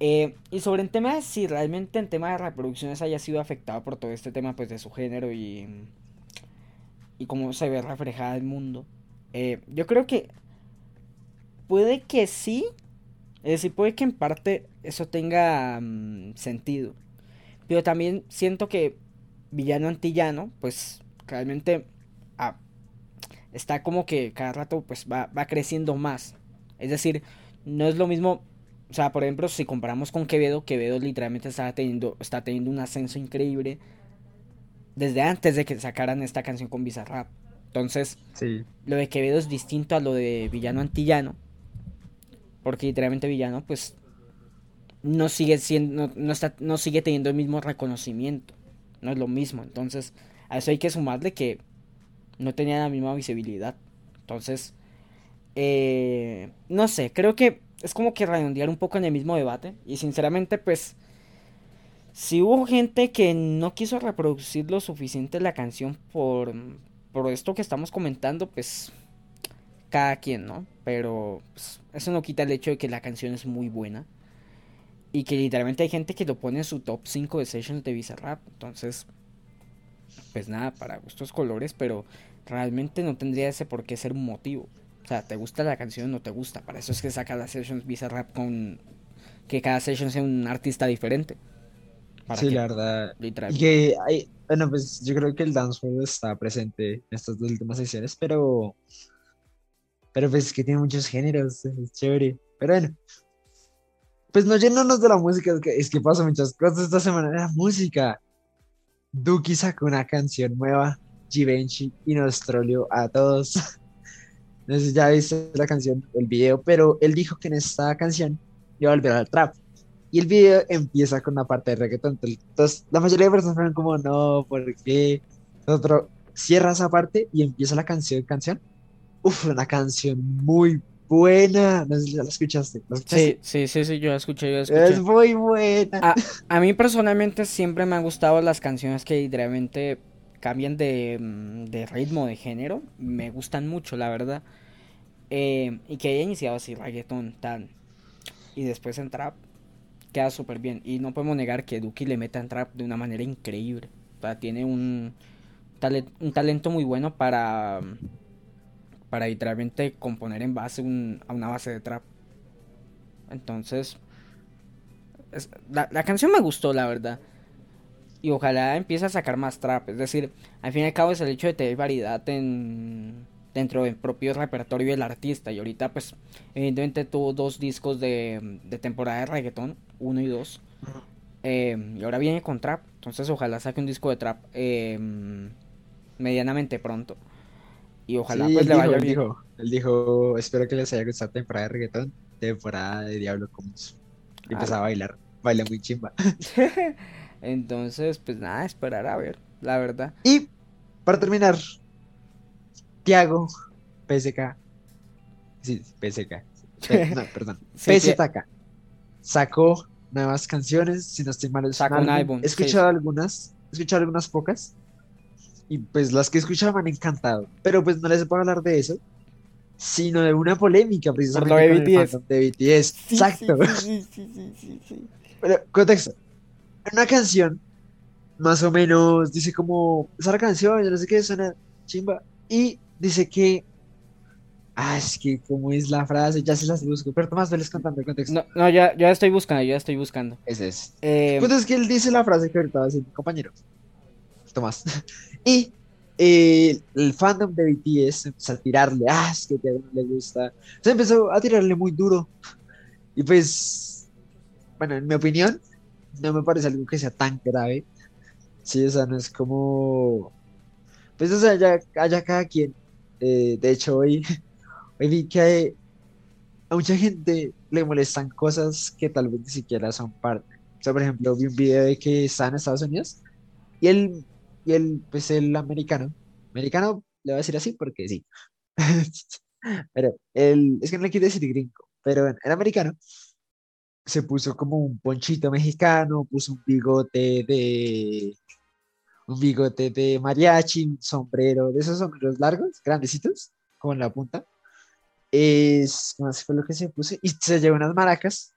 Eh, y sobre el tema de si realmente el tema de reproducciones haya sido afectado por todo este tema pues de su género y, y cómo se ve reflejada el mundo. Eh, yo creo que puede que sí. Es decir, puede que en parte eso tenga um, sentido. Pero también siento que Villano Antillano, pues realmente ah, está como que cada rato pues va, va, creciendo más. Es decir, no es lo mismo, o sea, por ejemplo, si comparamos con Quevedo, Quevedo literalmente está teniendo, está teniendo un ascenso increíble desde antes de que sacaran esta canción con Bizarrap. Entonces, sí. lo de Quevedo es distinto a lo de Villano Antillano. Porque literalmente Villano, pues, no sigue siendo, no, no, está, no sigue teniendo el mismo reconocimiento. No es lo mismo. Entonces, a eso hay que sumarle que no tenía la misma visibilidad. Entonces, eh, no sé, creo que es como que redondear un poco en el mismo debate. Y sinceramente, pues, Si hubo gente que no quiso reproducir lo suficiente la canción por, por esto que estamos comentando, pues cada quien, ¿no? Pero pues, eso no quita el hecho de que la canción es muy buena. Y que literalmente hay gente que lo pone en su top 5 de sessions de Bizarrap. Entonces, pues nada, para gustos colores, pero realmente no tendría ese por qué ser un motivo. O sea, te gusta la canción o no te gusta. Para eso es que saca las sessions Bizarrap con que cada session sea un artista diferente. Sí, la verdad. Y que hay, bueno, pues yo creo que el dancehall está presente en estas dos últimas sesiones, pero pero pues es que tiene muchos géneros, es chévere. Pero bueno, pues no llenarnos de la música, es que, es que pasó muchas cosas esta semana. La música. Duki sacó una canción nueva, Givenchy, y nos troleó a todos. No sé si ya viste la canción, el video, pero él dijo que en esta canción iba a volver al trap. Y el video empieza con una parte de reggaeton. Entonces, la mayoría de personas fueron como, no, ¿por qué? Otro cierra esa parte y empieza la canción, canción Uf, una canción muy buena. No sé si la escuchaste. Sí, sí, sí, sí, yo la escuché, yo escuché. Es muy buena. A, mí personalmente siempre me han gustado las canciones que literalmente cambian de, mm, de ritmo, de género. Me gustan mucho, la verdad. Eh, y que haya iniciado así reggaeton tan. Y después en trap. Queda súper bien. Y no podemos negar que Duki le meta en trap de una manera increíble. O sea, tiene un, un talento muy bueno para para literalmente componer en base a una base de trap. Entonces, la, canción me gustó, la verdad. Y ojalá empiece a sacar más trap. Es decir, al fin y al cabo es el hecho de tener variedad en, dentro del propio repertorio del artista. Y ahorita, pues, evidentemente tuvo dos discos de, de temporada de reggaetón, uno y dos. Eh, y ahora viene con trap. Entonces, ojalá saque un disco de trap eh, medianamente pronto. Y ojalá pues le vaya bien. Él dijo, él dijo, espero que les haya gustado temporada de reggaetón, temporada de Diablo como Y empezó a bailar, baila muy chimba. Entonces, pues nada, esperar a ver, la verdad. Y para terminar, Tiago, PSK, sí, PSK, no, perdón, PZK, sacó nuevas canciones, si no estoy mal, sacó un álbum. He escuchado algunas, he escuchado algunas pocas, y pues las que escuchaba me han encantado. Pero pues no les puedo hablar de eso, sino de una polémica precisamente de BTS. de BTS. Exacto. Sí, sí, sí, Pero, contexto. Una canción, más o menos, dice como, esa canción, yo no sé qué, suena chimba. Y dice que Ah, es que como es la frase, ya se las busco. Pero Tomás, les contando el contexto. No, no ya, ya estoy buscando, ya estoy buscando. Ese es. Eh... Pues es que él dice la frase que ahorita va a decir mi compañero. Tomás. Y eh, el fandom de BTS empezó a tirarle, ah, es que no le gusta. Se empezó a tirarle muy duro. Y pues, bueno, en mi opinión, no me parece algo que sea tan grave. Sí, o sea, no es como. Pues, o sea, ya, haya cada quien. Eh, de hecho, hoy, hoy vi que a mucha gente le molestan cosas que tal vez ni siquiera son parte. O sea, por ejemplo, vi un video de que está en Estados Unidos y él y el, pues el americano, americano le voy a decir así porque sí, pero el, es que no le quiero decir gringo, pero el americano se puso como un ponchito mexicano, puso un bigote de un bigote de mariachi, sombrero, de esos sombreros largos, grandecitos, como en la punta. Es, no fue lo que se puso, y se llevó unas maracas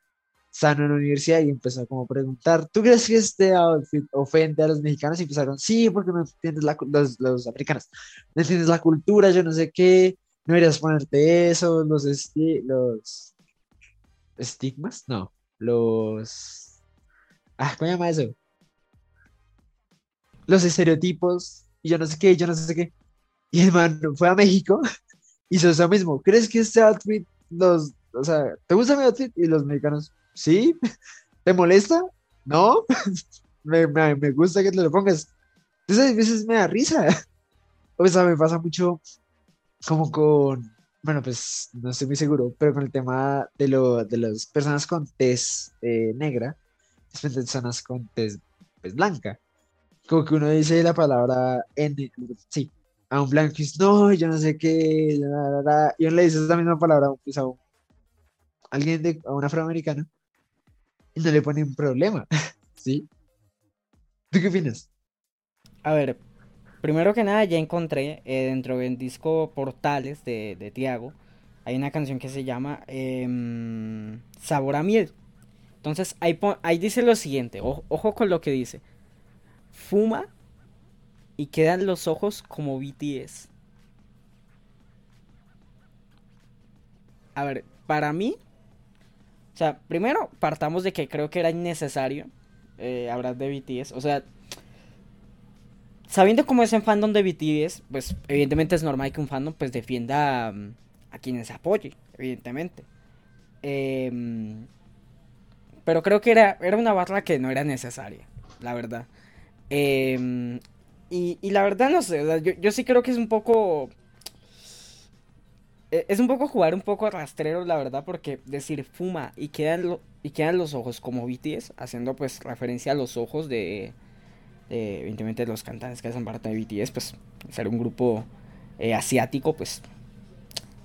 sano en la universidad y empezó como a preguntar, ¿tú crees que este outfit ofende a los mexicanos? Y empezaron, sí, porque no entiendes la, los, los americanos, no entiendes la cultura, yo no sé qué, no deberías ponerte eso, los, los estigmas, no, los, ah, ¿cómo llama eso? Los estereotipos, y yo no sé qué, yo no sé qué. Y el man fue a México, hizo eso mismo, ¿crees que este outfit los, o sea, ¿te gusta mi outfit? Y los mexicanos, ¿Sí? ¿Te molesta? ¿No? me, me, gusta que te lo pongas. Entonces a veces me da risa. O sea, me pasa mucho como con, bueno, pues no estoy muy seguro, pero con el tema de, lo, de las personas con tez eh, negra, personas con tez pues, blanca. Como que uno dice la palabra N, sí, a un blanco y no, yo no sé qué, y uno le dice esa misma palabra pues, a, alguien de, a un afroamericano no le ponen problema, ¿sí? ¿Tú qué opinas? A ver, primero que nada ya encontré eh, dentro del disco Portales de, de Tiago, hay una canción que se llama em, Sabor a miel. Entonces ahí, ahí dice lo siguiente, ojo con lo que dice. Fuma y quedan los ojos como BTS. A ver, para mí, o sea, primero partamos de que creo que era innecesario eh, hablar de BTS. O sea, sabiendo cómo es el fandom de BTS, pues evidentemente es normal que un fandom pues defienda mm, a, quienes apoye, evidentemente. Em, pero creo que era, era una barra que no era necesaria, la verdad. Em, y, la verdad no sé, yo, sí creo que es un poco e, es un poco jugar un poco rastrero, la verdad, porque decir fuma y quedan, y quedan los ojos como BTS, haciendo pues referencia a los ojos de, evidentemente, los cantantes que hacen parte de BTS, pues ser un grupo eh, asiático, pues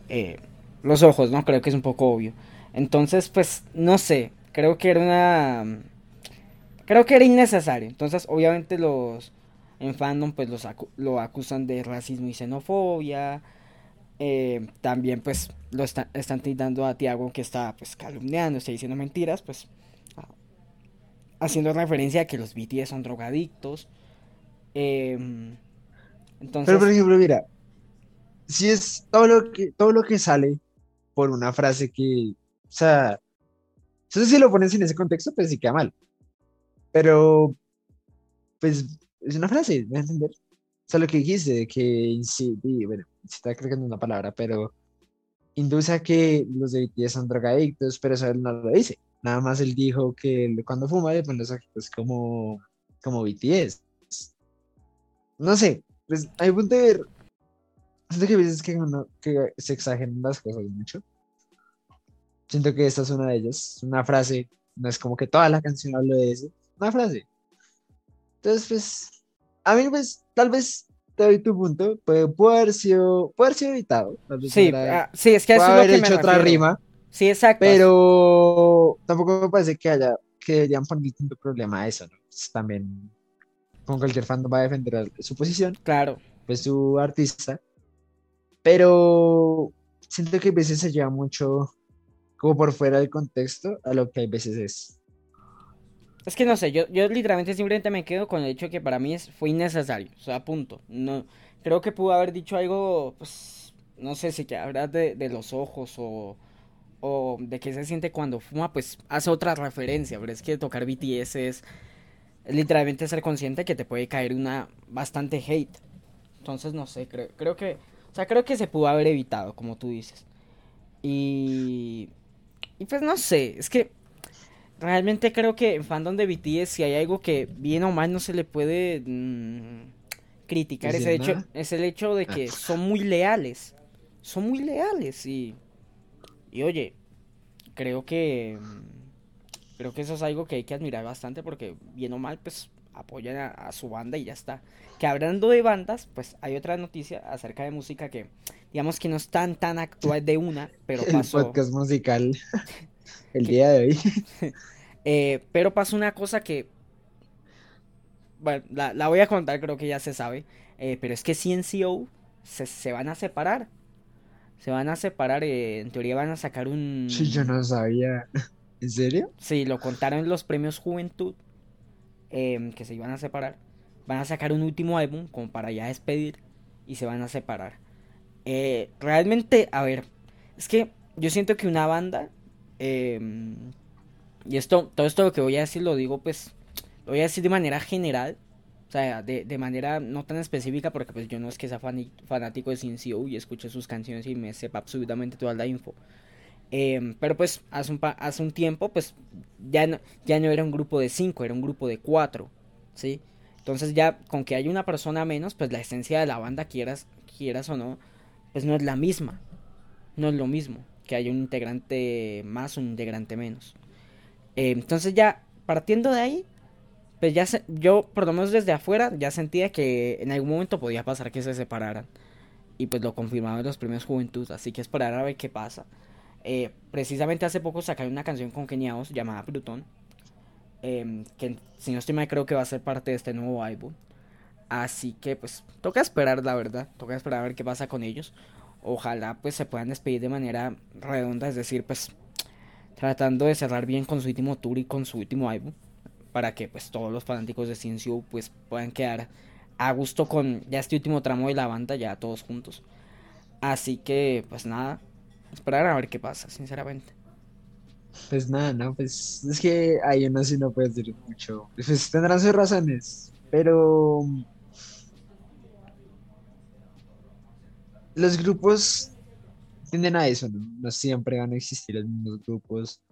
eh, los ojos, ¿no? Creo que es un poco obvio. Entonces, pues, no sé, creo que era una... Creo que era innecesario. Entonces, obviamente los en fandom pues los lo acusan de racismo y xenofobia eh, también pues lo están tildando a Tiago que está pues calumniando, está diciendo mentiras, pues haciendo referencia a que los BTS son drogadictos. Em, entonces... Pero por ejemplo, mira, si es todo lo que, todo lo que sale por una frase que, o sea, entonces si lo pones en ese contexto, pues sí queda mal. Pero, pues, es una frase, ¿me entender? O sea, lo que dijiste, que bueno, se está creando una palabra, pero induce a que los de BTS son drogadictos, pero eso él no lo dice. Nada más él dijo que cuando fuma le pone los ojitos como, como BTS. No sé, pues hay punto de ver. Siento que a veces que, que se exageran las cosas mucho. Siento que esta es una de ellas. Una frase, no es como que toda la canción habla de eso. Una frase. Entonces, pues, a mí, pues, tal vez te doy tu punto, puede, haber sido, puede haber sido evitado. Sí, ah, sí, es que eso haber hecho otra rima. Sí, exacto. Pero tampoco me parece que haya, que deberían poner tanto problema a eso, ¿no? Pues también, con cualquier fandom va a defender su posición. Claro. Pues su artista. Pero siento que a veces se lleva mucho como por fuera del contexto a lo que a veces es. Es que no sé, yo, yo literalmente simplemente me quedo con el hecho que para mí es, fue innecesario. O sea, punto. No, creo que pudo haber dicho algo, pues, no sé si que hablar de, de los ojos o, o de qué se siente cuando fuma, pues hace otra referencia. Pero es que tocar BTS es, literalmente ser consciente que te puede caer una bastante hate. Entonces, no sé, creo, creo que, o sea, creo que se pudo haber evitado, como tú dices. Y, y pues no sé, es que realmente creo que en fandom de BTS si hay algo que bien o mal no se le puede mm, criticar es el, hecho, es el hecho de que son muy leales. Son muy leales y y oye, creo que mm, creo que eso es algo que hay que admirar bastante porque bien o mal pues apoyan a, su banda y ya está. Que hablando de bandas, pues hay otra noticia acerca de música que digamos que no es tan tan actual de una, pero pasó. El podcast musical el día de hoy. Eh, pero pasó una cosa que. Bueno, la, voy a contar, creo que ya se sabe. Eh, pero es que CNCO se, se van a separar. Se van a separar, eh, en teoría van a sacar un... Sí, yo no sabía. ¿En serio? Sí, lo contaron en los premios Juventud, em, que se iban a separar. Van a sacar un último álbum como para ya despedir y se van a separar. realmente, a ver, es que yo siento que una banda eh, y esto, todo esto que voy a decir lo digo pues, lo voy a decir de manera general, o sea, de, de manera no tan específica porque pues yo no es que sea fanático de CNCO y escuche sus canciones y me sepa absolutamente toda la info. Em, pero pues hace un, hace un tiempo pues ya no, ya no era un grupo de cinco, era un grupo de cuatro, ¿sí? Entonces ya con que haya una persona menos, pues la esencia de la banda, quieras, quieras o no, pues no es la misma. No es lo mismo que haya un integrante más o un integrante menos. Eh, entonces ya, partiendo de ahí, pues ya yo, por lo menos desde afuera, ya sentía que en algún momento podía pasar que se separaran. Y pues lo confirmaron en los premios Juventud, así que esperar a ver qué pasa. Eh, precisamente hace poco sacaron una canción con Keniaos llamada Plutón. em, que si no estoy mal creo que va a ser parte de este nuevo álbum. Así que pues toca esperar, la verdad, toca esperar a ver qué pasa con ellos. Ojalá pues se puedan despedir de manera redonda, es decir, pues tratando de cerrar bien con su último tour y con su último álbum para que pues todos los fanáticos de Ciencio pues puedan quedar a gusto con ya este último tramo de la banda ya todos juntos. Así que pues nada, esperar a ver qué pasa, sinceramente. Pues nada, no, pues es que ahí uno sí no puede decir mucho. Pues tendrán sus razones, pero los grupos tienden a eso, ¿no? Siempre van a existir los mismos grupos.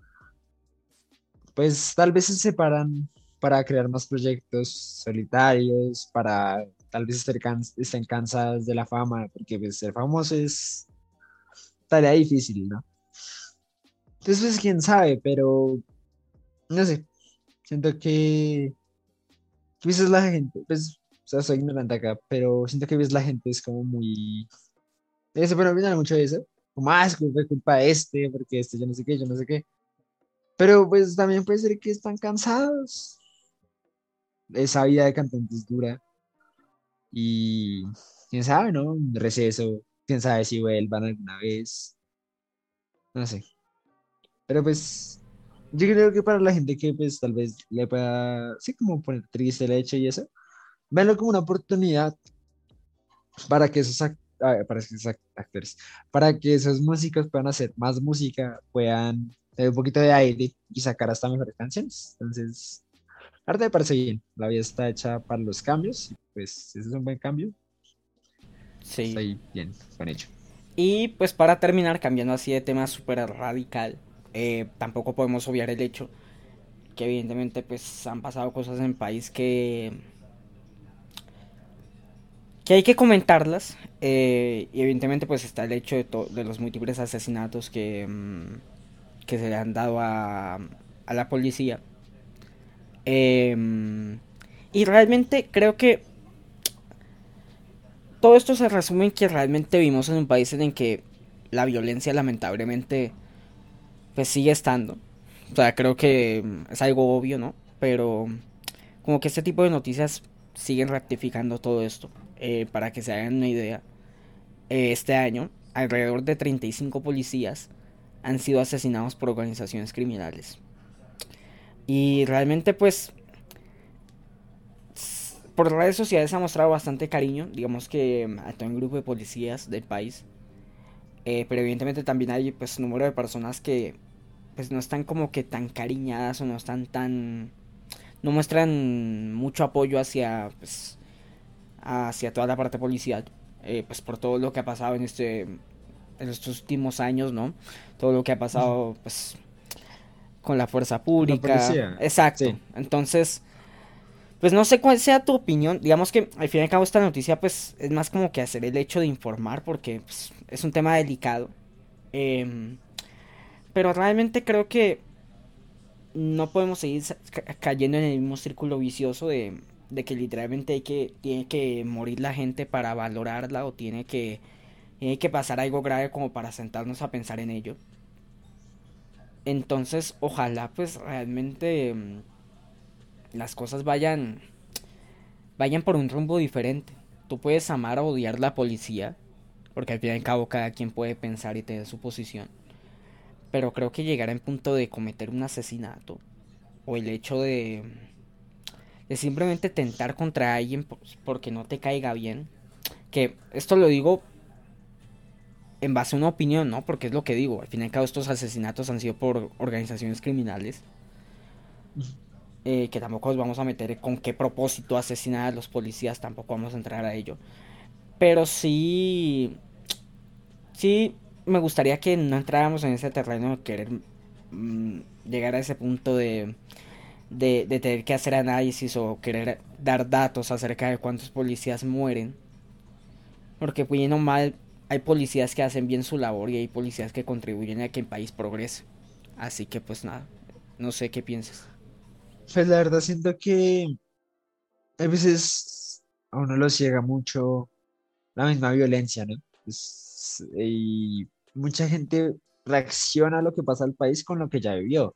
Pues tal vez se separan para crear más proyectos solitarios, para tal vez estén cansados de la fama, porque pues, ser famoso es tarea difícil, ¿no? Entonces, pues quién sabe, pero no sé, siento que, que veces la gente, pues, o sea, soy ignorante acá, pero siento que ves la gente es como muy... Eso, pero me mucho de eso. Como, ah, es culpa de este, porque este, yo no sé qué, yo no sé qué. Pero pues también puede ser que están cansados. Esa vida de cantante es dura. Y quién sabe, ¿no? Un receso, quién sabe si vuelvan alguna vez. No sé. Pero pues, yo creo que para la gente que pues tal vez le pueda, sí, como poner triste el hecho y eso, véanlo como una oportunidad para que esos para esos actores, para que esos músicos puedan hacer más música, puedan tener un poquito de aire y sacar hasta mejores canciones. Entonces, arte me parece bien. La vida está hecha para los cambios pues ese es un buen cambio. Sí. Está ahí bien, bien hecho. Y pues para terminar, cambiando así de tema súper radical, eh, tampoco podemos obviar el hecho que evidentemente pues han pasado cosas en el país que que hay que comentarlas eh, y evidentemente pues está el hecho de, los múltiples asesinatos que, mm, que se le han dado a, la policía em, y realmente creo que todo esto se resume en que realmente vivimos en un país en el que la violencia lamentablemente pues sigue estando. O sea, creo que es algo obvio, ¿no? Pero como que este tipo de noticias siguen rectificando todo esto. Eh, para que se hagan una idea, eh, este año alrededor de 35 policías han sido asesinados por organizaciones criminales. Y realmente pues por redes sociales ha mostrado bastante cariño, digamos que a todo un grupo de policías del país. Eh, pero evidentemente también hay pues número de personas que pues no están como que tan cariñadas o no están tan no muestran mucho apoyo hacia pues hacia toda la parte policial eh, pues por todo lo que ha pasado en este en estos últimos años no todo lo que ha pasado pues con la fuerza pública. Exacto. Entonces pues no sé cuál sea tu opinión. Digamos que al fin y al cabo esta noticia pues es más como que hacer el hecho de informar porque pues, es un tema delicado. Eh, pero realmente creo que no podemos seguir cayendo en el mismo círculo vicioso de, de que literalmente hay que, tiene que morir la gente para valorarla o tiene que, tiene que pasar algo grave como para sentarnos a pensar en ello. Entonces, ojalá pues realmente mm, las cosas vayan vayan por un rumbo diferente. Tú puedes amar o odiar la policía, porque al fin y al cabo cada quien puede pensar y tener su posición pero creo que llegar en punto de cometer un asesinato o el hecho de, de simplemente tentar contra alguien porque no te caiga bien, que esto lo digo en base a una opinión, ¿no? Porque es lo que digo, al fin y al cabo estos asesinatos han sido por organizaciones criminales. Eh, que tampoco nos vamos a meter con qué propósito asesinar a los policías, tampoco vamos a entrar a ello. Pero sí, sí me gustaría que no entráramos en ese terreno de querer mm, llegar a ese punto de, de, tener que hacer análisis o querer dar datos acerca de cuántos policías mueren. Porque bien o mal hay policías que hacen bien su labor y hay policías que contribuyen a que el país progrese. Así que pues nada, no sé qué piensas. Pues la verdad siento que a veces a uno lo ciega mucho la misma violencia, ¿no? y mucha gente reacciona a lo que pasa al país con lo que ya vivió.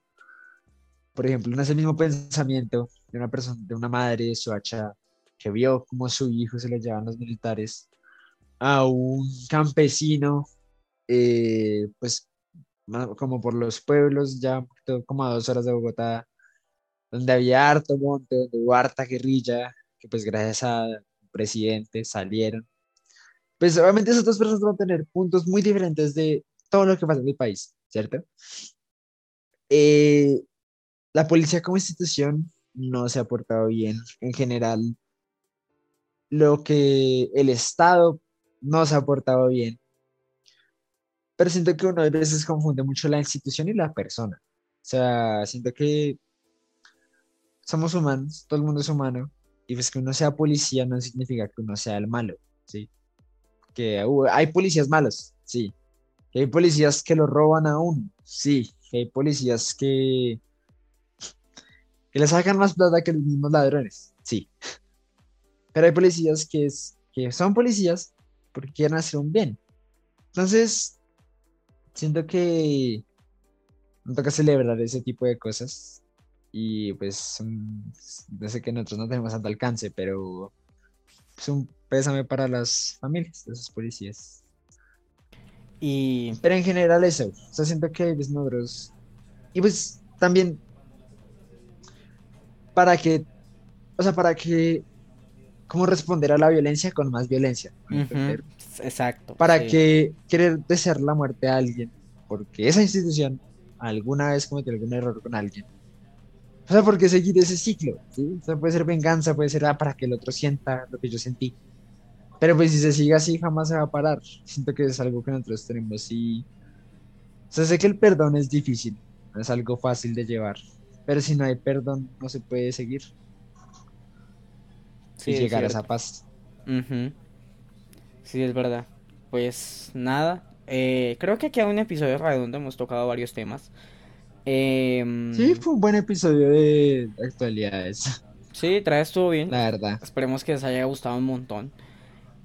Por ejemplo, no es el mismo pensamiento de una persona, de una madre de Soacha que vio cómo su hijo se lo llevaban los militares a un campesino, eh, pues como por los pueblos, ya como a dos horas de Bogotá, donde había harto monte, donde hubo harta guerrilla, que pues gracias al presidente salieron. Pues obviamente esas dos personas van a tener puntos muy diferentes de todo lo que pasa en el país, ¿cierto? Eh, la policía como institución no se ha portado bien en general. Lo que el Estado no se ha portado bien. Pero siento que uno a veces confunde mucho la institución y la persona. O sea, siento que somos humanos, todo el mundo es humano, y pues que uno sea policía no significa que uno sea el malo, ¿sí? Que uh, hay policías malos, sí. Que hay policías que lo roban a uno, sí. Que hay policías que, que le sacan más plata que los mismos ladrones, sí. Pero hay policías que, es, que son policías porque quieren hacer un bien. Entonces, siento que me toca celebrar ese tipo de cosas y pues yo sé que nosotros no tenemos tanto alcance, pero es un pésame para las familias de esos policías. Y... Pero en general eso, o sea, siento que hay desnudros. Y pues también para que, o sea, para que, cómo responder a la violencia con más violencia. Exacto. Para que querer desear la muerte a alguien, porque esa institución alguna vez cometió algún error con alguien o sea, porque seguir ese ciclo, ¿sí? O sea, puede ser venganza, puede ser ah, para que el otro sienta lo que yo sentí. Pero pues si se sigue así, jamás se va a parar. Siento que es algo que nosotros tenemos y... O sea, sé que el perdón es difícil, no es algo fácil de llevar. Pero si no hay perdón, no se puede seguir. Sí, y llegar a esa paz. Sí, es verdad. Pues nada. Eh, creo que aquí a un episodio redondo hemos tocado varios temas. Em, sí, fue un buen episodio de actualidades. Sí, trae estuvo bien. La verdad. Esperemos que les haya gustado un montón.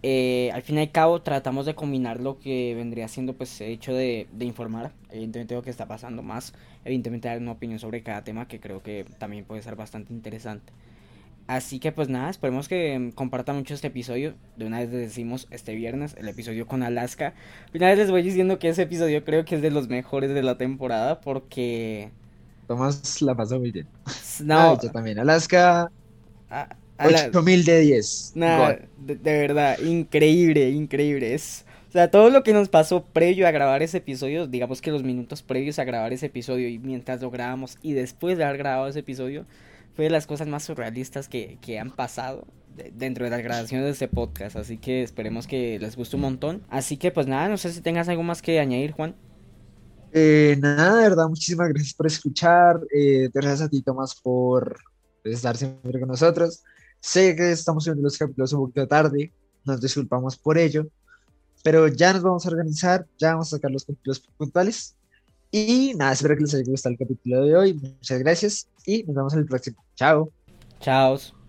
Eh, al fin y al cabo tratamos de combinar lo que vendría siendo pues el hecho de, de, informar, evidentemente lo que está pasando más, evidentemente dar una opinión sobre cada tema que creo que también puede ser bastante interesante. Así que pues nada, esperemos que compartan mucho este episodio. De una vez les decimos este viernes, el episodio con Alaska. De una vez les voy diciendo que ese episodio creo que es de los mejores de la temporada porque... Tomás la pasó muy bien. No. Ah, yo también. Alaska... A, 8000 de 10. Nada, de, verdad, increíble, increíble. Es, o sea, todo lo que nos pasó previo a grabar ese episodio, digamos que los minutos previos a grabar ese episodio y mientras lo grabamos y después de haber grabado ese episodio, fue de las cosas más surrealistas que, han pasado dentro de las grabaciones de este podcast. Así que esperemos que les guste un montón. Así que pues nada, no sé si tengas algo más que añadir, Juan. Eh, nada, de verdad, muchísimas gracias por escuchar. Eh, gracias a ti, Tomás, por estar siempre con nosotros. Sé que estamos subiendo los capítulos un poquito tarde, nos disculpamos por ello, pero ya nos vamos a organizar, ya vamos a sacar los capítulos puntuales y nada, espero que les haya gustado el capítulo de hoy. Muchas gracias y nos vemos en el próximo. Chao. Chao.